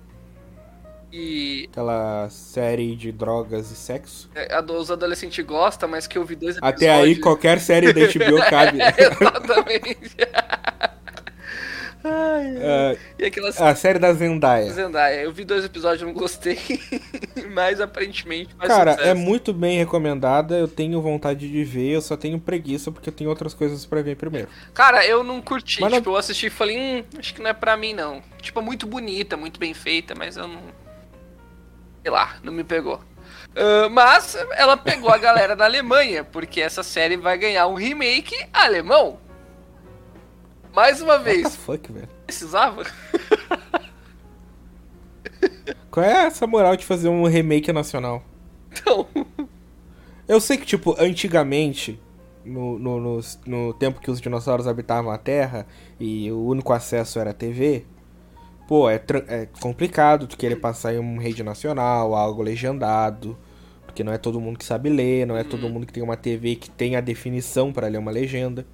E. Aquela série de drogas e sexo. É, a dos adolescentes gostam, mas que eu vi dois episódios. Até aí qualquer série da HBO *laughs* cabe. é, exatamente. *laughs* Ai, uh, e aquelas... A série da Zendaya. Zendaya. Eu vi dois episódios, não gostei. *laughs* mas aparentemente faz Cara, sucesso. é muito bem recomendada. Eu tenho vontade de ver. Eu só tenho preguiça porque eu tenho outras coisas para ver primeiro. Cara, eu não curti. Mas tipo, não... eu assisti e falei, hum, acho que não é pra mim, não. Tipo, muito bonita, muito bem feita, mas eu não. Sei lá, não me pegou. Uh, mas ela pegou a galera da Alemanha, porque essa série vai ganhar um remake alemão. Mais uma vez. What the fuck, velho? Precisava? *laughs* Qual é essa moral de fazer um remake nacional? Então. Eu sei que, tipo, antigamente, no, no, no, no, tempo que os dinossauros habitavam a Terra e o único acesso era a TV, pô, é, é complicado tu querer passar em uma rede nacional, algo legendado, porque não é todo mundo que sabe ler, não é todo uhum. mundo que tem uma TV que tem a definição para ler uma legenda.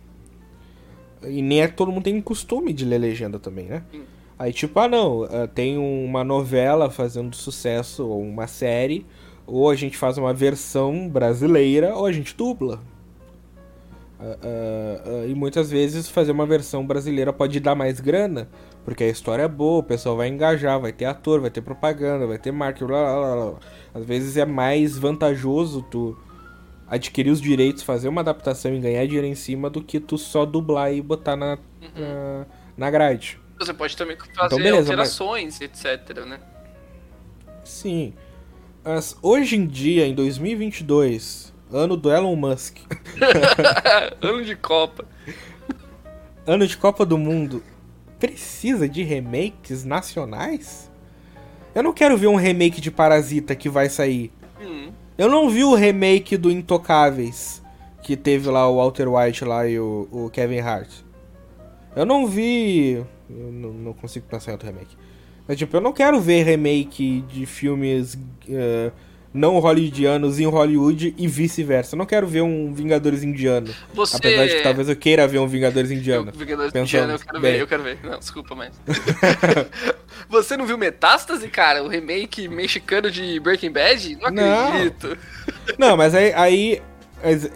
E nem é todo mundo tem costume de ler legenda também, né? Sim. Aí, tipo, ah, não, ah, tem uma novela fazendo sucesso, ou uma série, ou a gente faz uma versão brasileira, ou a gente dubla. Uh, uh, uh, e muitas vezes fazer uma versão brasileira pode dar mais grana, porque a história é boa, o pessoal vai engajar, vai ter ator, vai ter propaganda, vai ter marketing, blá, blá, blá. Às vezes é mais vantajoso tu adquirir os direitos, fazer uma adaptação e ganhar dinheiro em cima do que tu só dublar e botar na, uhum. na, na, grade. Você pode também fazer então, beleza, alterações, mas... etc, né? Sim. Mas hoje em dia, em 2022, ano do Elon Musk. *laughs* ano de Copa. Ano de Copa do Mundo. Precisa de remakes nacionais? Eu não quero ver um remake de Parasita que vai sair. Hum. Eu não vi o remake do Intocáveis, que teve lá o Walter White lá e o, o Kevin Hart. Eu não vi. Eu não, não consigo pensar em outro remake. Mas, tipo, eu não quero ver remake de filmes uh, não hollywoodianos em Hollywood e vice-versa. Não quero ver um Vingadores indiano. Você... Apesar de que talvez eu queira ver um Vingadores indiano. Eu, Vingadores indiano, eu quero bem. ver, eu quero ver. Não, desculpa, mas. *laughs* *laughs* Você não viu Metástase, cara? O remake mexicano de Breaking Bad? Não Não. acredito. Não, mas aí, aí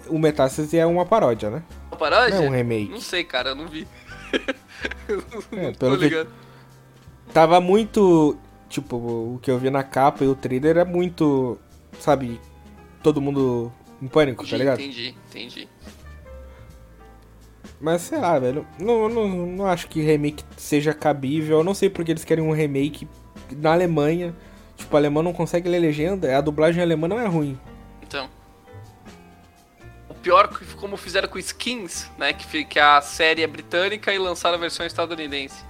o Metástase é uma paródia, né? Uma paródia? Não é um remake. Não sei, cara, eu não vi. *laughs* É, não tô pelo que-. Tava muito. Tipo, o que eu vi na capa e o trailer é muito. Sabe? Todo mundo em pânico, tá Entendi, ligado? entendi, entendi. Mas sei lá, velho. Não, não, não acho que remake seja cabível. Eu não sei porque eles querem um remake na Alemanha. Tipo, o alemão não consegue ler legenda. A dublagem alemã não é ruim. Então. O pior como fizeram com Skins, né? Que, que a série é britânica e lançaram a versão estadunidense.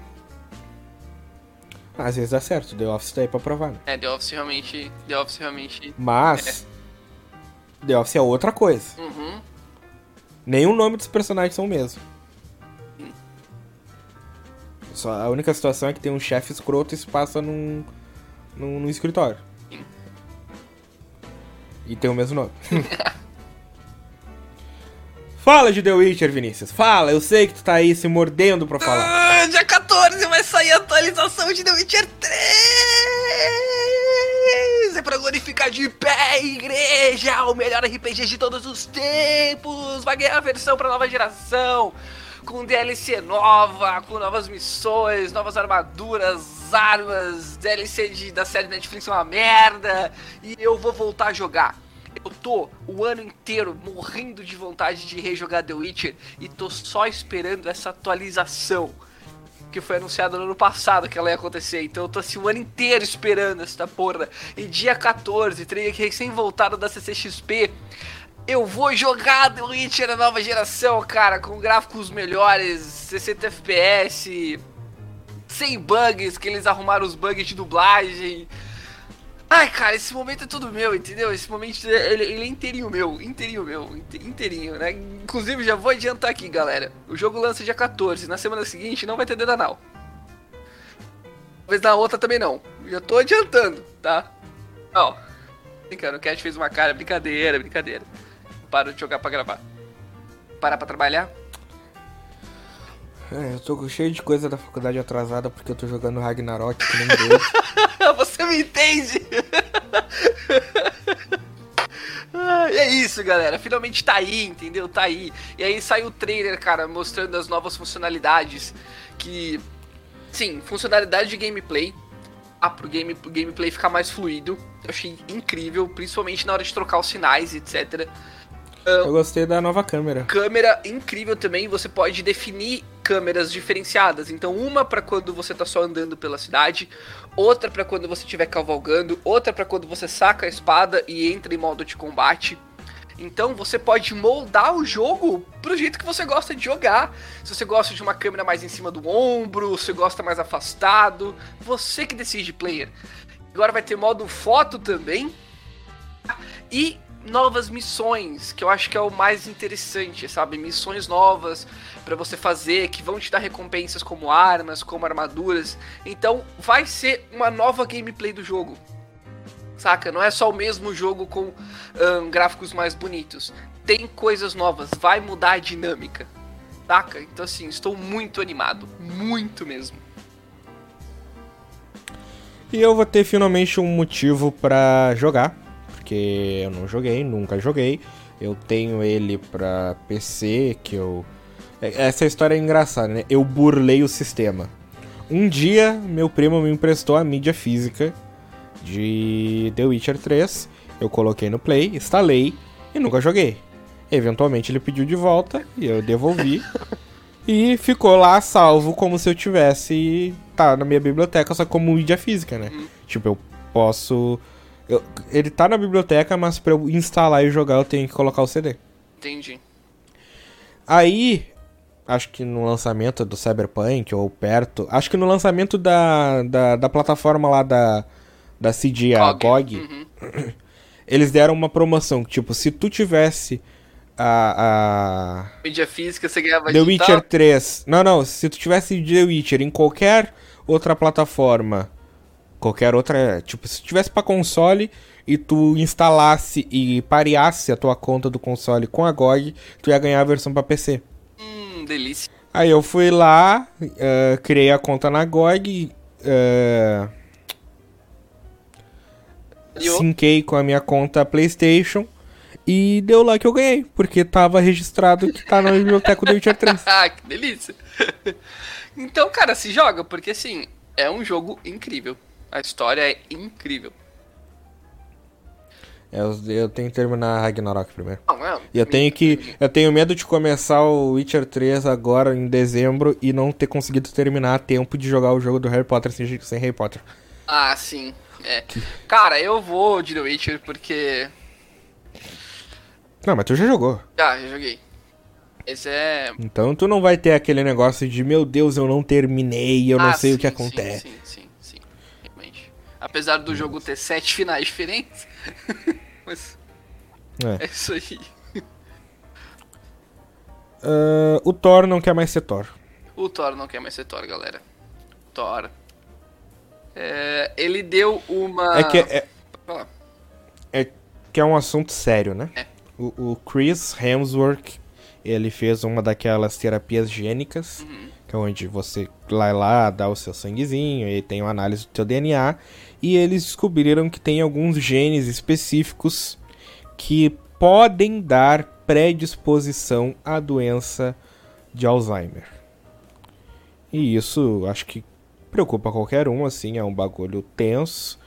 Às vezes dá certo. The Office tá aí pra provar, né? É, The Office realmente. The Office realmente. Mas. The Office é outra coisa. Uhum. O nome dos personagens são o mesmo. Só a única situação é que tem um chefe escroto e se passa num, num, num escritório. Sim. E tem o mesmo nome. *laughs* Fala de The Witcher, Vinícius. Fala, eu sei que tu tá aí se mordendo pra falar. Ah, dia 14 vai sair a atualização de The Witcher 3! É pra glorificar de pé, igreja! O melhor RPG de todos os tempos! Vai ganhar a versão pra nova geração! Com DLC nova, com novas missões, novas armaduras, armas, DLC de, da série Netflix é uma merda! E eu vou voltar a jogar! Eu tô o ano inteiro morrendo de vontade de rejogar The Witcher e tô só esperando essa atualização que foi anunciada no ano passado que ela ia acontecer. Então eu tô assim o ano inteiro esperando essa porra. E dia 14, treino que recém voltado da CCXP, eu vou jogar The Witcher na nova geração, cara, com gráficos melhores, 60 FPS, sem bugs, que eles arrumaram os bugs de dublagem. Ai, cara, esse momento é tudo meu, entendeu? Esse momento, ele, ele é inteirinho meu, inteirinho meu, inte- inteirinho, né? Inclusive, já vou adiantar aqui, galera. O jogo lança dia 14, na semana seguinte não vai ter dedo anal. Talvez na outra também não. Já tô adiantando, tá? Ó, brincando, o Cat fez uma cara, brincadeira, brincadeira. Paro de jogar pra gravar. Parar pra trabalhar? É, eu tô cheio de coisa da faculdade atrasada porque eu tô jogando Ragnarok que nem doido. *laughs* Você me entende? É isso, galera. Finalmente tá aí, entendeu? Tá aí. E aí saiu o trailer, cara, mostrando as novas funcionalidades. Que. Sim, funcionalidade de gameplay. Ah, pro, game, pro gameplay ficar mais fluido. Eu achei incrível, principalmente na hora de trocar os sinais, etc. Eu gostei da nova câmera. Câmera incrível também, você pode definir câmeras diferenciadas. Então, uma para quando você tá só andando pela cidade, outra para quando você estiver cavalgando, outra para quando você saca a espada e entra em modo de combate. Então, você pode moldar o jogo pro jeito que você gosta de jogar. Se você gosta de uma câmera mais em cima do ombro, se você gosta mais afastado, você que decide, player. Agora vai ter modo foto também, e novas missões, que eu acho que é o mais interessante, sabe? Missões novas pra você fazer, que vão te dar recompensas como armas, como armaduras. Então, vai ser uma nova gameplay do jogo. Saca? Não é só o mesmo jogo com ahn, gráficos mais bonitos. Tem coisas novas, vai mudar a dinâmica. Saca? Então, assim, estou muito animado. Muito mesmo. E eu vou ter finalmente um motivo pra jogar, porque eu não joguei, nunca joguei. Eu tenho ele pra PC, que eu. É- Essa história é engraçada, né? Eu burlei o sistema. Um dia, meu primo me emprestou a mídia física de The Witcher 3. Eu coloquei no Play, instalei e nunca joguei. Eventualmente ele pediu de volta e eu devolvi. *laughs* e ficou lá salvo como se eu tivesse. Tá na minha biblioteca, só como mídia física, né? Tipo, eu posso. Eu- ele tá na biblioteca, mas pra eu instalar e jogar eu tenho que colocar o CD. Entendi. Aí, acho que no lançamento do Cyberpunk ou perto, acho que no lançamento da, da, da plataforma lá da, da CD, a GOG, Uhum. *clears throat* eles deram uma promoção. Tipo, se tu tivesse a, a Mídia física, você ganhava The digital. Witcher 3. Não, não, se tu tivesse The Witcher em qualquer outra plataforma, qualquer outra, tipo, se tivesse pra console e tu instalasse e pareasse a tua conta do console com a GOG, tu ia ganhar a versão pra PC. Hum, delícia. Aí eu fui lá, eh, criei a conta na GOG, eh, E eu- sinquei com a minha conta PlayStation e deu lá que eu ganhei, porque tava registrado que tá na biblioteca do Witcher 3. Ah, *laughs* que delícia. *laughs* então, cara, se joga, porque assim, é um jogo incrível. A história é incrível. Eu, eu tenho que terminar Ragnarok primeiro. Não, é, E eu tenho que. Eu tenho medo de começar o Witcher 3 agora em dezembro e não ter conseguido terminar a tempo de jogar o jogo do Harry Potter sem, sem Harry Potter. Ah, sim. É. Cara, eu vou de The Witcher porque. Não, mas tu já jogou. Ah, já joguei. Esse é. Então tu não vai ter aquele negócio de meu Deus, eu não terminei, eu não Ah, sei o sim, que acontece. Sim, sim. Apesar do jogo ter sete finais diferentes. *laughs* mas É. é isso aí. Ah, o Thor não quer mais ser Thor. O Thor não quer mais ser Thor, galera. Thor. É, ele deu uma. É que é, falar. é que é um assunto sério, né? É. O, o Chris Hemsworth, ele fez uma daquelas terapias gênicas, Uhum. que é onde você vai lá, dá o seu sanguezinho e tem uma análise do teu DNA, e eles descobriram que tem alguns genes específicos que podem dar predisposição à doença de Alzheimer. E isso acho que preocupa qualquer um, assim, é um bagulho tenso.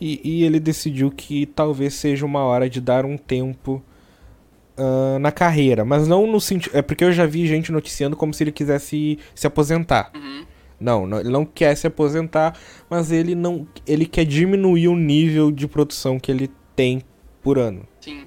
E, e ele decidiu que talvez seja uma hora de dar um tempo ah, na carreira. Mas não no sentido. É porque eu já vi gente noticiando como se ele quisesse se aposentar. Uhum. Não, não, ele não quer se aposentar, mas ele não. Ele quer diminuir o nível de produção que ele tem por ano. Sim.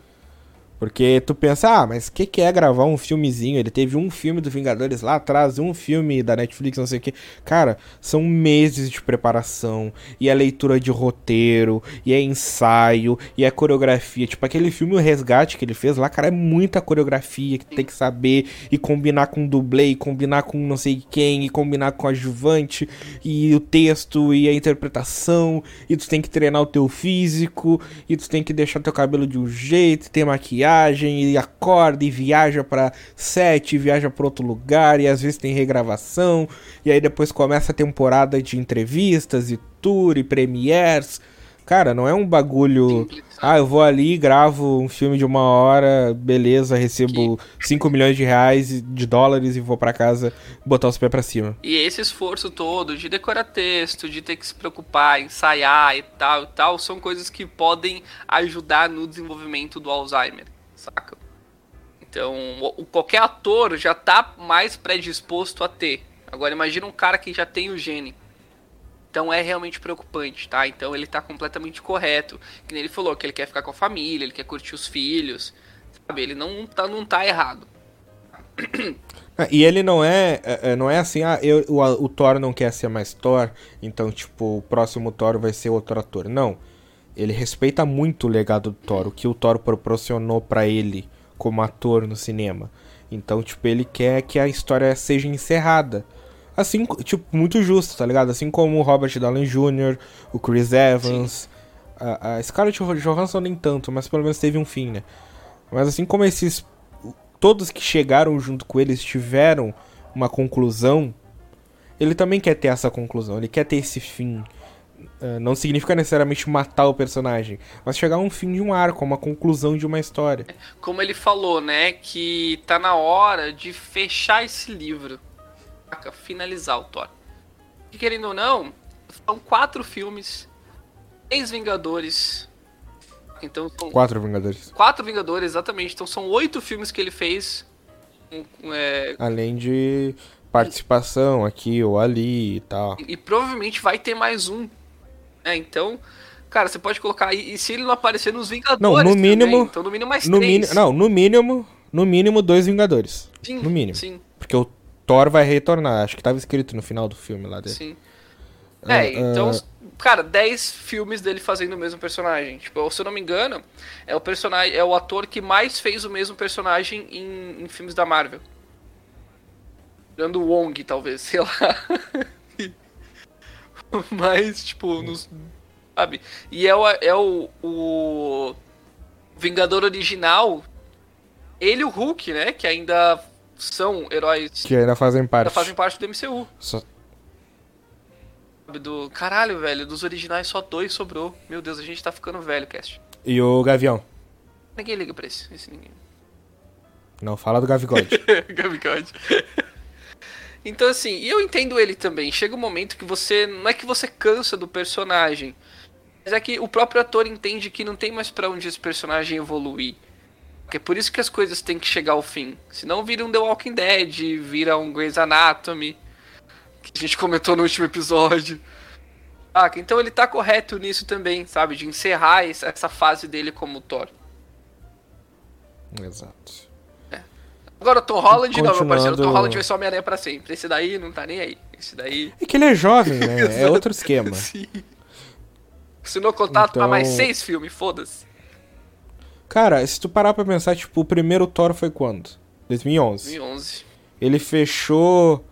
Porque tu pensa, ah, mas o que, que é gravar um filmezinho? Ele teve um filme do Vingadores lá atrás, um filme da Netflix, não sei o que. Cara, são meses de preparação, e é leitura de roteiro, e é ensaio, e é coreografia. Tipo, aquele filme O Resgate que ele fez lá, cara, é muita coreografia que tem que saber, e combinar com dublê, e combinar com não sei quem, e combinar com adjuvante, e o texto, e a interpretação, e tu tem que treinar o teu físico, e tu tem que deixar teu cabelo de um jeito, ter maquiagem, e acorda, e viaja pra set, e viaja pra outro lugar, e às vezes tem regravação, e aí depois começa a temporada de entrevistas, e tour, e premieres. Cara, não é um bagulho. Ah, eu vou ali, gravo um filme de uma hora, beleza, recebo 5 milhões de reais, de dólares e vou pra casa botar os pés pra cima. E esse esforço todo de decorar texto, de ter que se preocupar, ensaiar e tal e tal, são coisas que podem ajudar no desenvolvimento do Alzheimer, saca? Então, o- qualquer ator já tá mais predisposto a ter. Agora, imagina um cara que já tem o gene. Então é realmente preocupante, tá? Então ele tá completamente correto. Que nem ele falou, que ele quer ficar com a família, ele quer curtir os filhos. Sabe? Ele não tá, não tá errado. *clears throat* Ah, E ele não é, é, é, não é assim, ah, eu, o, o Thor não quer ser mais Thor, então, tipo, o próximo Thor vai ser outro ator. Não. Ele respeita muito o legado do Thor, o que o Thor proporcionou pra ele como ator no cinema. Então, tipo, ele quer que a história seja encerrada. Assim, tipo, muito justo, tá ligado? Assim como o Robert Downey Jr., o Chris Evans, a, a Scarlett Johansson nem tanto, mas pelo menos teve um fim, né? Mas assim como esses todos que chegaram junto com eles tiveram uma conclusão, ele também quer ter essa conclusão, ele quer ter esse fim. Ah, não significa necessariamente matar o personagem, mas chegar a um fim de um arco, a uma conclusão de uma história. Como ele falou, né? Que tá na hora de fechar esse livro. Finalizar o Thor. E querendo ou não, são quatro filmes, três Vingadores. Então são Quatro Vingadores. quatro Vingadores, exatamente. Então são oito filmes que ele fez. é, Além de participação aqui ou ali e tal. e provavelmente vai ter mais um. Né? Então, cara, você pode colocar aí. E se ele não aparecer nos Vingadores? Não, no também, mínimo- então no mínimo mais No três. não, no mínimo, no mínimo dois Vingadores. Sim, no mínimo. Sim, Porque o Thor vai retornar, acho que tava escrito no final do filme lá dele. sim. É, Ah, então, ah, cara, 10 filmes dele fazendo o mesmo personagem. Tipo, se eu não me engano, é o personagem, é o ator que mais fez o mesmo personagem em, em filmes da Marvel. Tirando o Wong, talvez, *laughs* sei lá. *laughs* Mas, tipo, nos, sabe? E é o, é o, o Vingador original, ele e o Hulk, né? Que ainda são heróis que ainda fazem parte. ainda fazem parte do MCU. Só- Sabe, Do caralho, velho, dos originais só dois sobrou. Meu Deus, a gente tá ficando velho, cast. E o Gavião. Ninguém liga pra esse, esse ninguém. Não fala do Gavigode. Gabigode. *laughs* Então, assim, e eu entendo ele também. Chega um momento que você. Não é que você cansa do personagem. Mas é que o próprio ator entende que não tem mais pra onde esse personagem evoluir. É por isso que as coisas têm que chegar ao fim. Senão vira um The Walking Dead, vira um Grey's Anatomy. Que a gente comentou no último episódio. Ah, então ele tá correto nisso também, sabe? De encerrar essa fase dele como Thor. Exato. Agora o Tom Holland, não, meu parceiro. O Tom Holland vai ser Homem-Aranha pra sempre. Esse daí não tá nem aí. Esse daí. É que ele é jovem, né? *laughs* É outro esquema. *laughs* Sim. Assinou contrato pra Então- mais seis filmes, foda-se. Cara, se tu parar pra pensar, tipo, o primeiro Thor foi quando? 2011. 2011. Ele fechou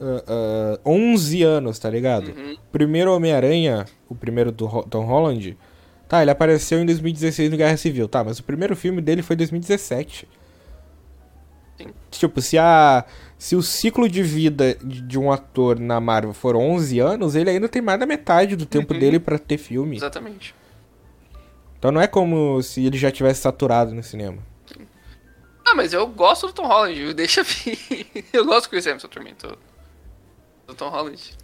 ah, ah, 11 anos, tá ligado? Uhum. Primeiro Homem-Aranha, o primeiro do Ho- Tom Holland, tá, ele apareceu em 2016 no Guerra Civil, tá, mas o primeiro filme dele foi em 2017. Sim. Tipo, se a se o ciclo de vida de, um ator na Marvel for 11 anos, ele ainda tem mais da metade do tempo Uhum. dele pra ter filme. Exatamente. Então não é como se ele já tivesse saturado no cinema. Ah, mas eu gosto do Tom Holland, *laughs* deixa vir. eu gosto do Chris Hemsworth também, tô... do Tom Holland.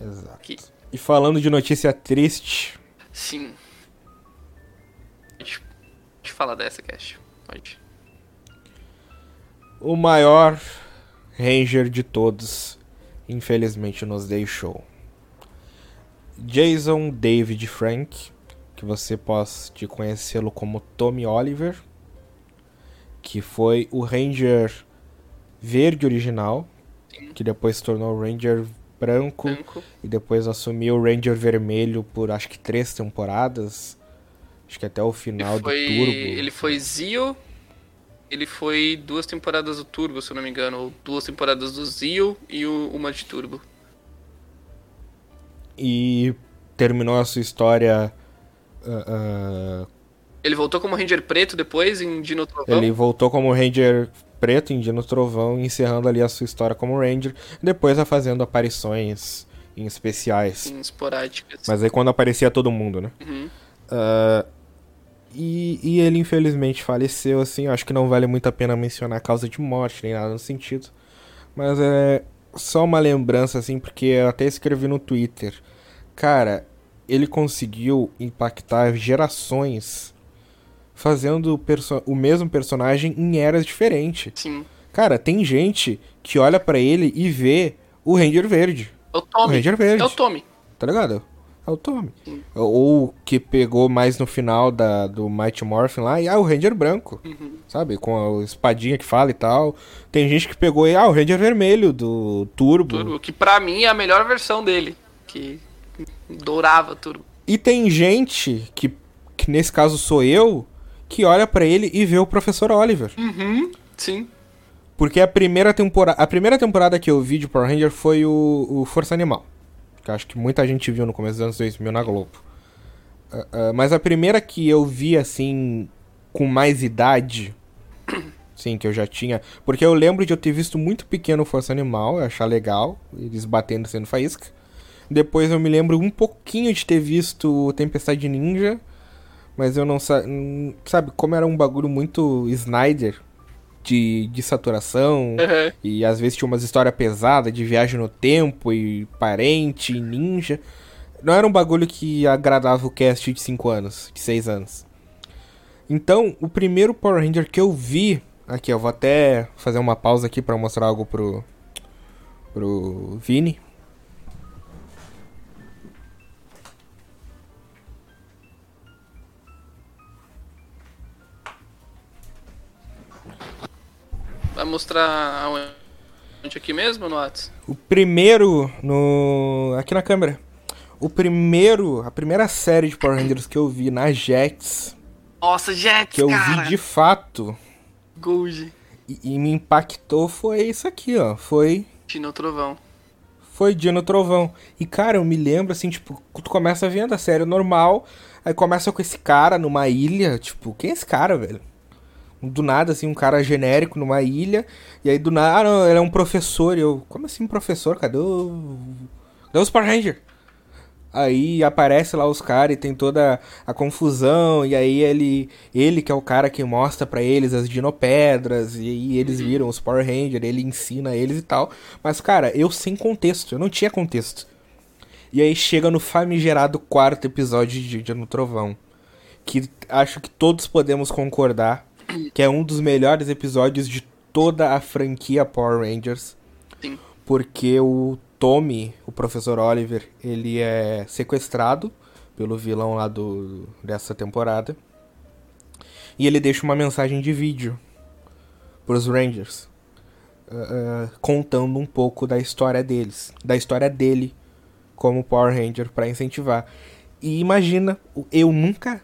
Exato. Aqui. E falando de notícia triste, Sim. Pode, pode falar dessa, Cash. Pode. O maior Ranger de todos, infelizmente nos deixou. Jason David Frank, que você pode conhecê-lo como Tommy Oliver, que foi o Ranger verde original, que depois se tornou o Ranger branco Branco. e depois assumiu o Ranger vermelho por acho que três temporadas. Acho que até o final Ele foi, do Turbo. ele foi Zio. Ele foi duas temporadas do Turbo, se eu não me engano. Ou duas temporadas do Zio e uma de Turbo. E terminou a sua história. ah, ah, Ele voltou como Ranger Preto depois em Dino Trovão. ele voltou como Ranger preto em Dino Trovão, encerrando ali a sua história como Ranger. Depois vai fazendo aparições em especiais. Em esporádicas. Mas aí quando aparecia todo mundo, né? Uhum. Ah, e, e ele infelizmente faleceu, assim. eu Acho que não vale muito a pena mencionar a causa de morte, nem nada no sentido. Mas é só uma lembrança, assim, porque eu até escrevi no Twitter. Cara, ele conseguiu impactar gerações fazendo o, o mesmo personagem em eras diferentes. Sim. Cara, tem gente que olha pra ele e vê o Ranger Verde. É o O. Ranger Verde. É o Tommy. Tá ligado? É o Tommy. Sim. Ou que pegou mais no final da, do Mighty Morphin lá, e ah, o Ranger branco. Uhum. Sabe? Com a espadinha que fala e tal. Tem gente que pegou e, ah, o Ranger vermelho do Turbo. Turbo. Que pra mim é a melhor versão dele. Que dourava Turbo. E tem gente, que, que nesse caso sou eu, que olha pra ele e vê o Professor Oliver. Uhum. Sim. Porque a primeira temporada, a primeira temporada que eu vi de Power Ranger foi o, o Força Animal. Que acho que muita gente viu no começo dos anos 2000 na Globo. Ah, ah, mas a primeira que eu vi, assim, com mais idade, *coughs* sim, que eu já tinha... Porque eu lembro de eu ter visto muito pequeno Força Animal, eu achar legal, eles batendo sendo faísca. Depois eu me lembro um pouquinho de ter visto Tempestade Ninja, mas eu não sa sabe, como era um bagulho muito Snyder de, de saturação, Uhum. e às vezes tinha umas histórias pesadas de viagem no tempo e parente e ninja. Não era um bagulho que agradava o cast de 5 anos, de 6 anos. Então, o primeiro Power Ranger que eu vi, aqui eu vou até fazer uma pausa aqui pra mostrar algo pro pro Vini. Vai mostrar aonde. Onde aqui mesmo, no Whats? O primeiro no. aqui na câmera. O primeiro. A primeira série de Power Rangers que eu vi na Jets. Nossa, Jets, Que eu cara! vi de fato. Gold. E, e me impactou foi isso aqui, ó. Foi. Tino Trovão. Foi Dino Trovão. E, cara, eu me lembro, assim, tipo, tu começa vendo a série normal, aí começa com esse cara numa ilha, tipo, quem é esse cara, velho? Do nada, assim, um cara genérico numa ilha, e aí do nada, ah, não, ele é um professor, e eu, como assim professor? Cadê o... Cadê os Power Ranger? Aí aparece lá os caras e tem toda a confusão, e aí ele, ele que é o cara que mostra pra eles as dinopedras, e aí eles viram os Power Rangers, ele ensina eles e tal. Mas, cara, eu sem contexto, eu não tinha contexto. E aí chega no famigerado quarto episódio de Dia no Trovão, que acho que todos podemos concordar que é um dos melhores episódios de toda a franquia Power Rangers. Sim. Porque o Tommy, o professor Oliver, ele é sequestrado pelo vilão lá do, dessa temporada. E ele deixa uma mensagem de vídeo pros Rangers. ah, ah, contando um pouco da história deles. Da história dele como Power Ranger pra incentivar. E imagina, eu nunca.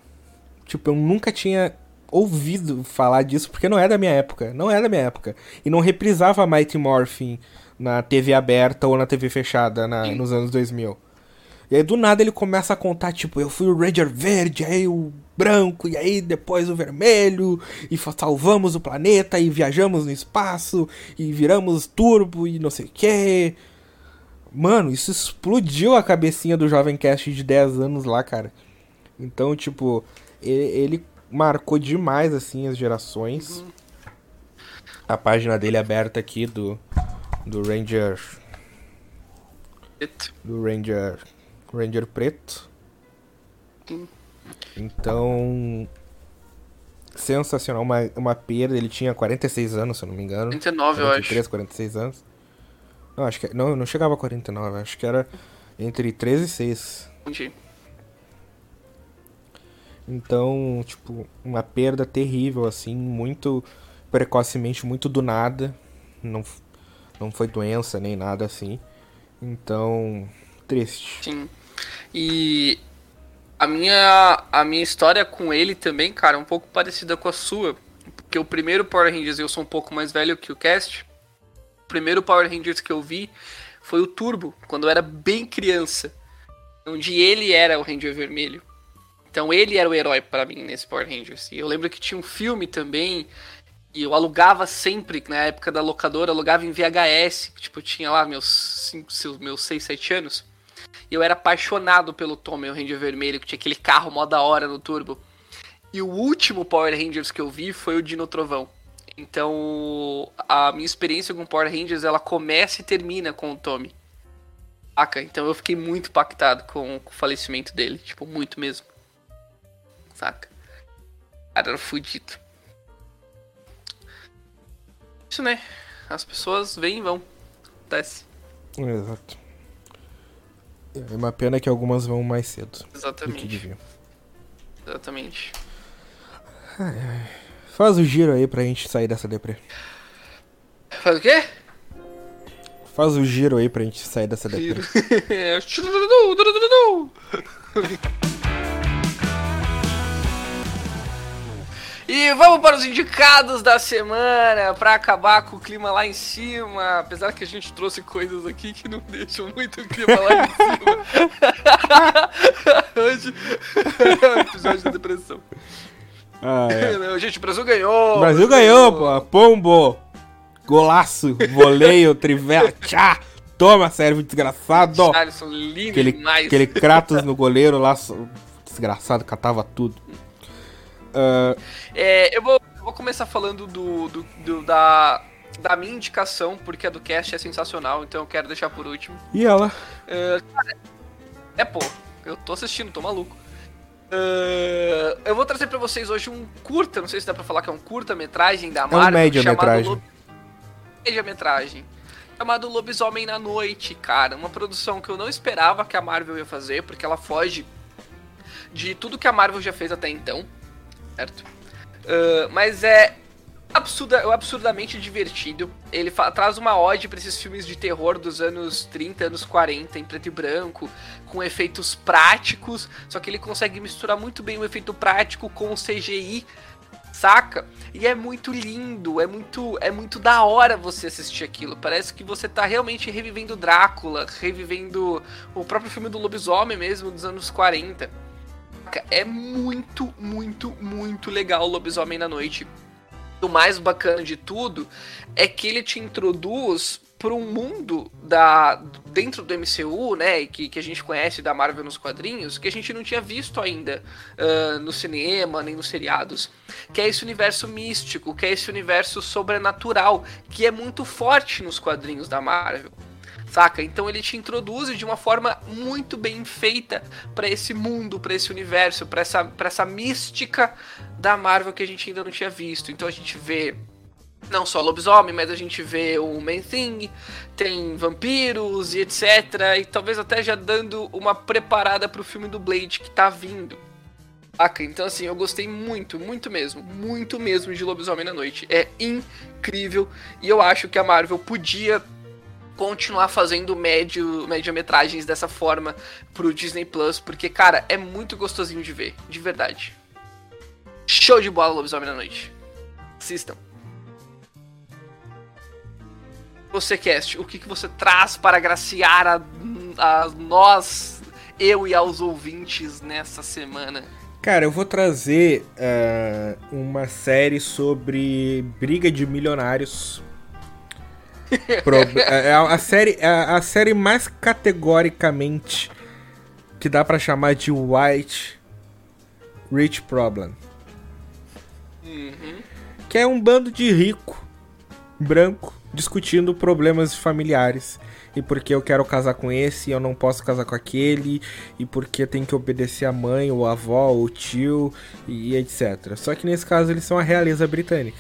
Tipo, eu nunca tinha ouvido falar disso, porque não é da minha época. Não é da minha época. E não reprisava Mighty Morphin na TV aberta ou na TV fechada na- nos anos 2000. E aí do nada ele começa a contar, tipo, eu fui o Ranger verde, aí o branco, e aí depois o vermelho, e salvamos o planeta, e viajamos no espaço, e viramos turbo, e não sei o que. Mano, isso explodiu a cabecinha do jovem cast de 10 anos lá, cara. Então, tipo, ele, ele marcou demais, assim, as gerações. A página dele é aberta aqui do, do Ranger. Do Ranger. Ranger Preto. Sim. Então. Sensacional, uma, uma perda. Ele tinha 46 anos, se eu não me engano. 39, eu acho. 43, 46 anos. Não, acho que. Não, não chegava a 49, acho que era entre 13 e 6. Entendi. Então, tipo, uma perda terrível, assim, muito precocemente, muito do nada. Não, não foi doença nem nada assim. Então, triste. Sim. E a minha, a minha história com ele também, cara, é um pouco parecida com a sua. Porque o primeiro Power Rangers, eu sou um pouco mais velho que o Cast. O primeiro Power Rangers que eu vi foi o Turbo, quando eu era bem criança. Onde ele era o Ranger Vermelho. Então ele era o herói pra mim nesse Power Rangers. E eu lembro que tinha um filme também. E eu alugava sempre, na época da locadora, alugava em VHS. Tipo, tinha lá meus 5, meus 6, 7 anos. E eu era apaixonado pelo Tommy, o Ranger Vermelho, que tinha aquele carro mó da hora no turbo. E o último Power Rangers que eu vi foi o Dino Trovão. Então, a minha experiência com Power Rangers, ela começa e termina com o Tommy. Então eu fiquei muito impactado com o falecimento dele. Tipo, muito mesmo. Saca? Cara, era fudido. Isso, né? As pessoas vêm e vão. Acontece. Exato. É uma pena que algumas vão mais cedo do que Exatamente. Exatamente. Faz o giro aí pra gente sair dessa deprê. Faz o quê? Faz o giro aí pra gente sair dessa deprê. *laughs* E vamos para os indicados da semana para acabar com o clima lá em cima. Apesar que a gente trouxe coisas aqui que não deixam muito o clima lá em cima. *laughs* Hoje é *laughs* o episódio da depressão. Ah, é. *laughs* Gente, o Brasil ganhou. O Brasil ganhou, pô. Pombo. Golaço. Voleio, trivela. Tchá. Toma, serve desgraçado. Alisson, lindo Aquele, demais. aquele Kratos no goleiro lá. Desgraçado, catava tudo. Ah, É, eu, vou, eu vou começar falando do, do- do- da, da minha indicação, porque a do cast é sensacional, então eu quero deixar por último. e ela? É, cara, é, pô, eu tô assistindo, tô maluco. É, eu vou trazer pra vocês hoje um curta, não sei se dá pra falar que é um curta-metragem da um Marvel. média-metragem. chamado Lob- Média-metragem. Chamado Lobisomem na Noite, cara. Uma produção que eu não esperava que a Marvel ia fazer, porque ela foge de tudo que a Marvel já fez até então, certo? Ah, mas é absurda, é absurdamente divertido. Ele traz uma ode para esses filmes de terror dos anos 30, anos 40, em preto e branco, com efeitos práticos, só que ele consegue misturar muito bem o efeito prático com o CGI, saca? E é muito lindo, é muito é muito da hora você assistir aquilo. Parece que você tá realmente revivendo Drácula, revivendo o próprio filme do lobisomem mesmo dos anos 40. É muito, muito, muito legal o Lobisomem na Noite. O mais bacana de tudo é que ele te introduz para um mundo da dentro do MCU, né, que, que a gente conhece da Marvel nos quadrinhos, que a gente não tinha visto ainda uh, no cinema nem nos seriados, que é esse universo místico, que é esse universo sobrenatural, que é muito forte nos quadrinhos da Marvel saca? Então ele te introduz de uma forma muito bem feita para esse mundo, para esse universo, para essa, pra essa mística da Marvel que a gente ainda não tinha visto. Então a gente vê não só lobisomem, mas a gente vê o Man Thing, tem vampiros e etc. E talvez até já dando uma preparada pro filme do Blade que tá vindo. Saca? Então, assim, eu gostei muito, muito mesmo, muito mesmo de Lobisomem na Noite. É incrível e eu acho que a Marvel podia continuar fazendo médio, média-metragens dessa forma pro Disney Plus, porque, cara, é muito gostosinho de ver, de verdade. Show de bola, Lobisomem na Noite. Assistam. Você, Cast, o que, que você traz para agraciar a, a nós, eu e aos ouvintes nessa semana? Cara, eu vou trazer uh, uma série sobre briga de milionários Pro, é, é a, série, é a série mais categoricamente que dá para chamar de White Rich Problem. Uhum. Que é um bando de rico, branco, discutindo problemas familiares. E porque eu quero casar com esse e eu não posso casar com aquele. E porque tem que obedecer a mãe, ou a avó, ou o tio, e etc. Só que nesse caso eles são a realeza britânica.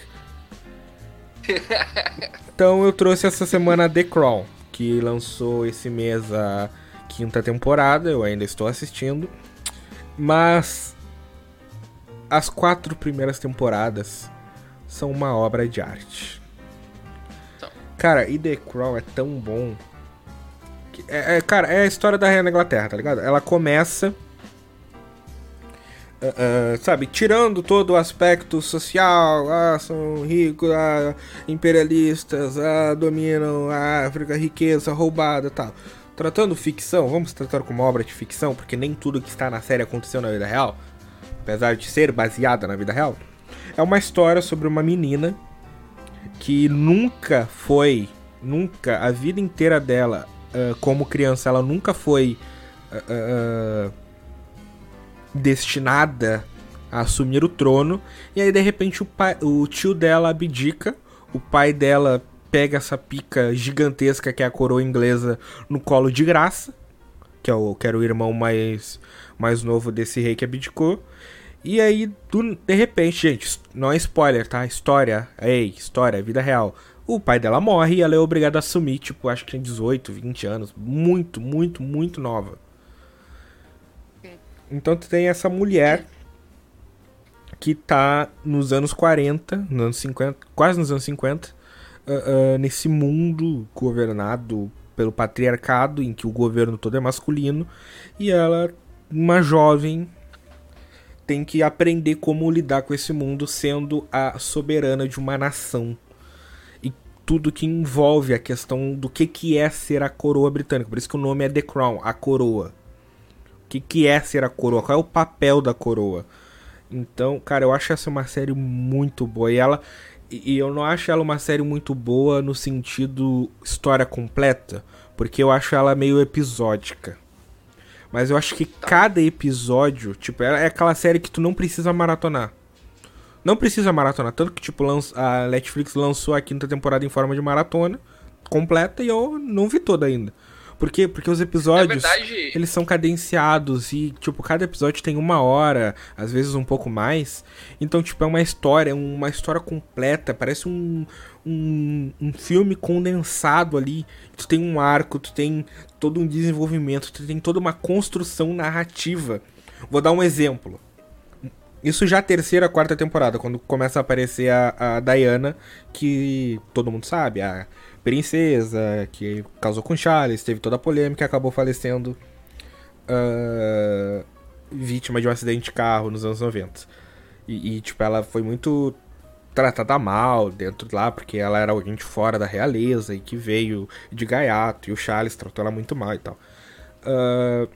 *laughs* Então eu trouxe essa semana The Crown, que lançou esse mês a quinta temporada, eu ainda estou assistindo. Mas as quatro primeiras temporadas são uma obra de arte. Então. Cara, e The Crown é tão bom. Que é, é, cara, é a história da Rainha da Inglaterra, tá ligado? Ela começa Uh, sabe, tirando todo o aspecto social, ah, são ricos, ah, imperialistas, ah, dominam a África, riqueza roubada tal. Tratando ficção, vamos tratar como obra de ficção, porque nem tudo que está na série aconteceu na vida real, apesar de ser baseada na vida real. É uma história sobre uma menina que nunca foi, nunca, a vida inteira dela, uh, como criança, ela nunca foi. Uh, destinada a assumir o trono. E aí, de repente, o, pai, o tio dela abdica. O pai dela pega essa pica gigantesca que é a coroa inglesa no colo de graça. Que, é o, que era o irmão mais, mais novo desse rei que abdicou. E aí, do, de repente, gente, não é spoiler, tá? História, ei, história, vida real. O pai dela morre e ela é obrigada a assumir, tipo, acho que tem 18, 20 anos. Muito, muito, muito nova. Então tu tem essa mulher que tá nos anos 40, nos anos 50, quase nos anos 50, uh, uh, nesse mundo governado pelo patriarcado, em que o governo todo é masculino, e ela, uma jovem, tem que aprender como lidar com esse mundo sendo a soberana de uma nação. E tudo que envolve a questão do que, que é ser a coroa britânica. Por isso que o nome é The Crown, a coroa que, que é ser a coroa, qual é o papel da coroa. Então, cara, eu acho essa uma série muito boa. E ela. E eu não acho ela uma série muito boa no sentido história completa, porque eu acho ela meio episódica. Mas eu acho que cada episódio, tipo, é aquela série que tu não precisa maratonar. Não precisa maratonar, tanto que, tipo, a Netflix lançou a quinta temporada em forma de maratona completa e eu não vi toda ainda. Por quê? Porque os episódios, verdade... eles são cadenciados e, tipo, cada episódio tem uma hora, às vezes um pouco mais. Então, tipo, é uma história, uma história completa, parece um, um, um filme condensado ali. Tu tem um arco, tu tem todo um desenvolvimento, tu tem toda uma construção narrativa. Vou dar um exemplo. Isso já a terceira, quarta temporada, quando começa a aparecer a, a Diana, que todo mundo sabe, a princesa, que causou com Charles, teve toda a polêmica e acabou falecendo uh, vítima de um acidente de carro nos anos 90. E, e, tipo, ela foi muito tratada mal dentro lá, porque ela era alguém de fora da realeza e que veio de gaiato, e o Charles tratou ela muito mal e tal. Uh,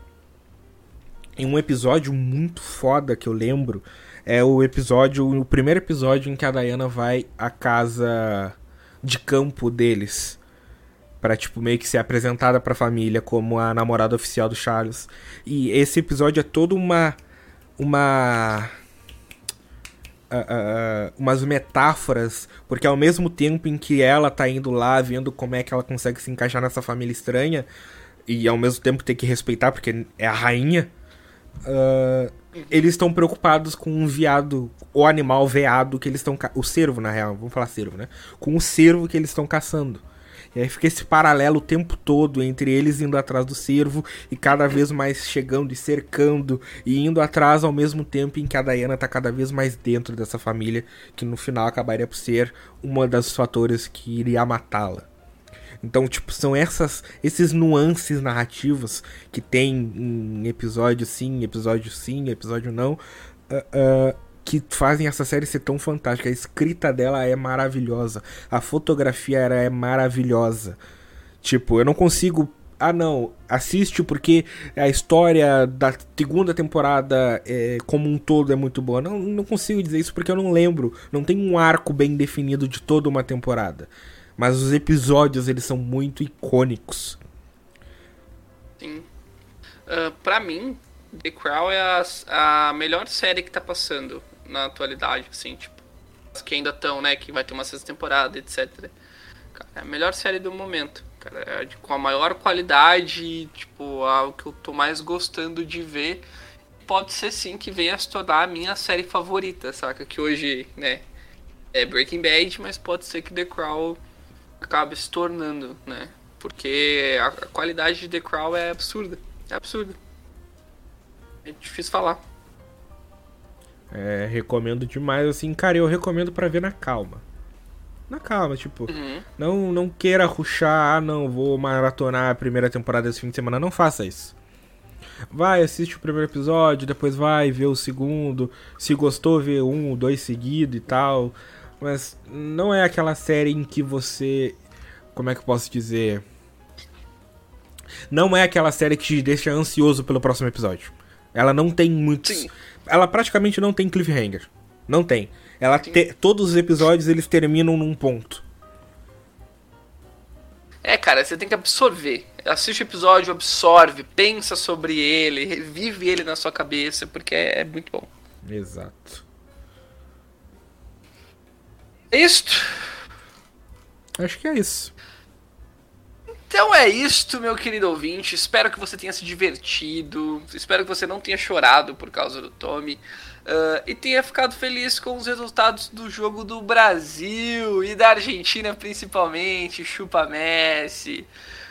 em um episódio muito foda que eu lembro, é o episódio, o primeiro episódio em que a Diana vai à casa de campo deles. Pra, tipo, meio que ser apresentada pra família como a namorada oficial do Charles. E esse episódio é todo uma. Uma uh, umas metáforas, porque ao mesmo tempo em que ela tá indo lá, vendo como é que ela consegue se encaixar nessa família estranha, e ao mesmo tempo ter que respeitar, porque é a rainha, uh, eles estão preocupados com um viado, o animal veado que eles estão. O cervo, na real, vamos falar cervo, né? Com o cervo que eles estão caçando. E aí fica esse paralelo o tempo todo entre eles indo atrás do cervo e cada vez mais chegando e cercando e indo atrás ao mesmo tempo em que a Diana tá cada vez mais dentro dessa família, que no final acabaria por ser uma das fatores que iria matá-la. Então, tipo, são essas, esses nuances narrativos que tem em episódio sim, episódio sim, episódio não. Uh, uh, que fazem essa série ser tão fantástica. A escrita dela é maravilhosa, a fotografia era é maravilhosa. Tipo, eu não consigo ah não, assiste porque a história da segunda temporada é, como um todo é muito boa. Não, não consigo dizer isso porque eu não lembro. Não tem um arco bem definido de toda uma temporada. Mas os episódios eles são muito icônicos. Sim. Uh, pra mim, The Crown é a, a melhor série que tá passando na atualidade, assim, tipo. Que ainda estão, né? Que vai ter uma sexta temporada, etc. Cara, é a melhor série do momento. Cara, é com a maior qualidade, tipo, o que eu tô mais gostando de ver. Pode ser sim que venha se tornar a minha série favorita, saca? Que hoje, né, é Breaking Bad, mas pode ser que The Crown acabe se tornando, né? Porque a qualidade de The Crown é absurda. É absurda. É difícil falar. É, recomendo demais, assim, cara, eu recomendo para ver na calma. Na calma, tipo, uhum. não, não queira ruxar, ah, não, vou maratonar a primeira temporada esse fim de semana, não faça isso. Vai, assiste o primeiro episódio, depois vai ver o segundo, se gostou, vê um, dois seguidos e tal. Mas não é aquela série em que você. Como é que eu posso dizer? Não é aquela série que te deixa ansioso pelo próximo episódio. Ela não tem muitos. Sim ela praticamente não tem cliffhanger. Não tem. Ela te, todos os episódios eles terminam num ponto. É, cara, você tem que absorver. Assiste o episódio, absorve, pensa sobre ele, revive ele na sua cabeça, porque é, é muito bom. Exato. É isto? Acho que é isso. Então é isto, meu querido ouvinte. Espero que você tenha se divertido. Espero que você não tenha chorado por causa do Tommy. Uh, e tenha ficado feliz com os resultados do jogo do Brasil e da Argentina principalmente. Chupa Messi.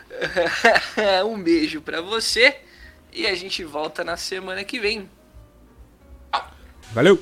*laughs* um beijo para você. E a gente volta na semana que vem. Valeu!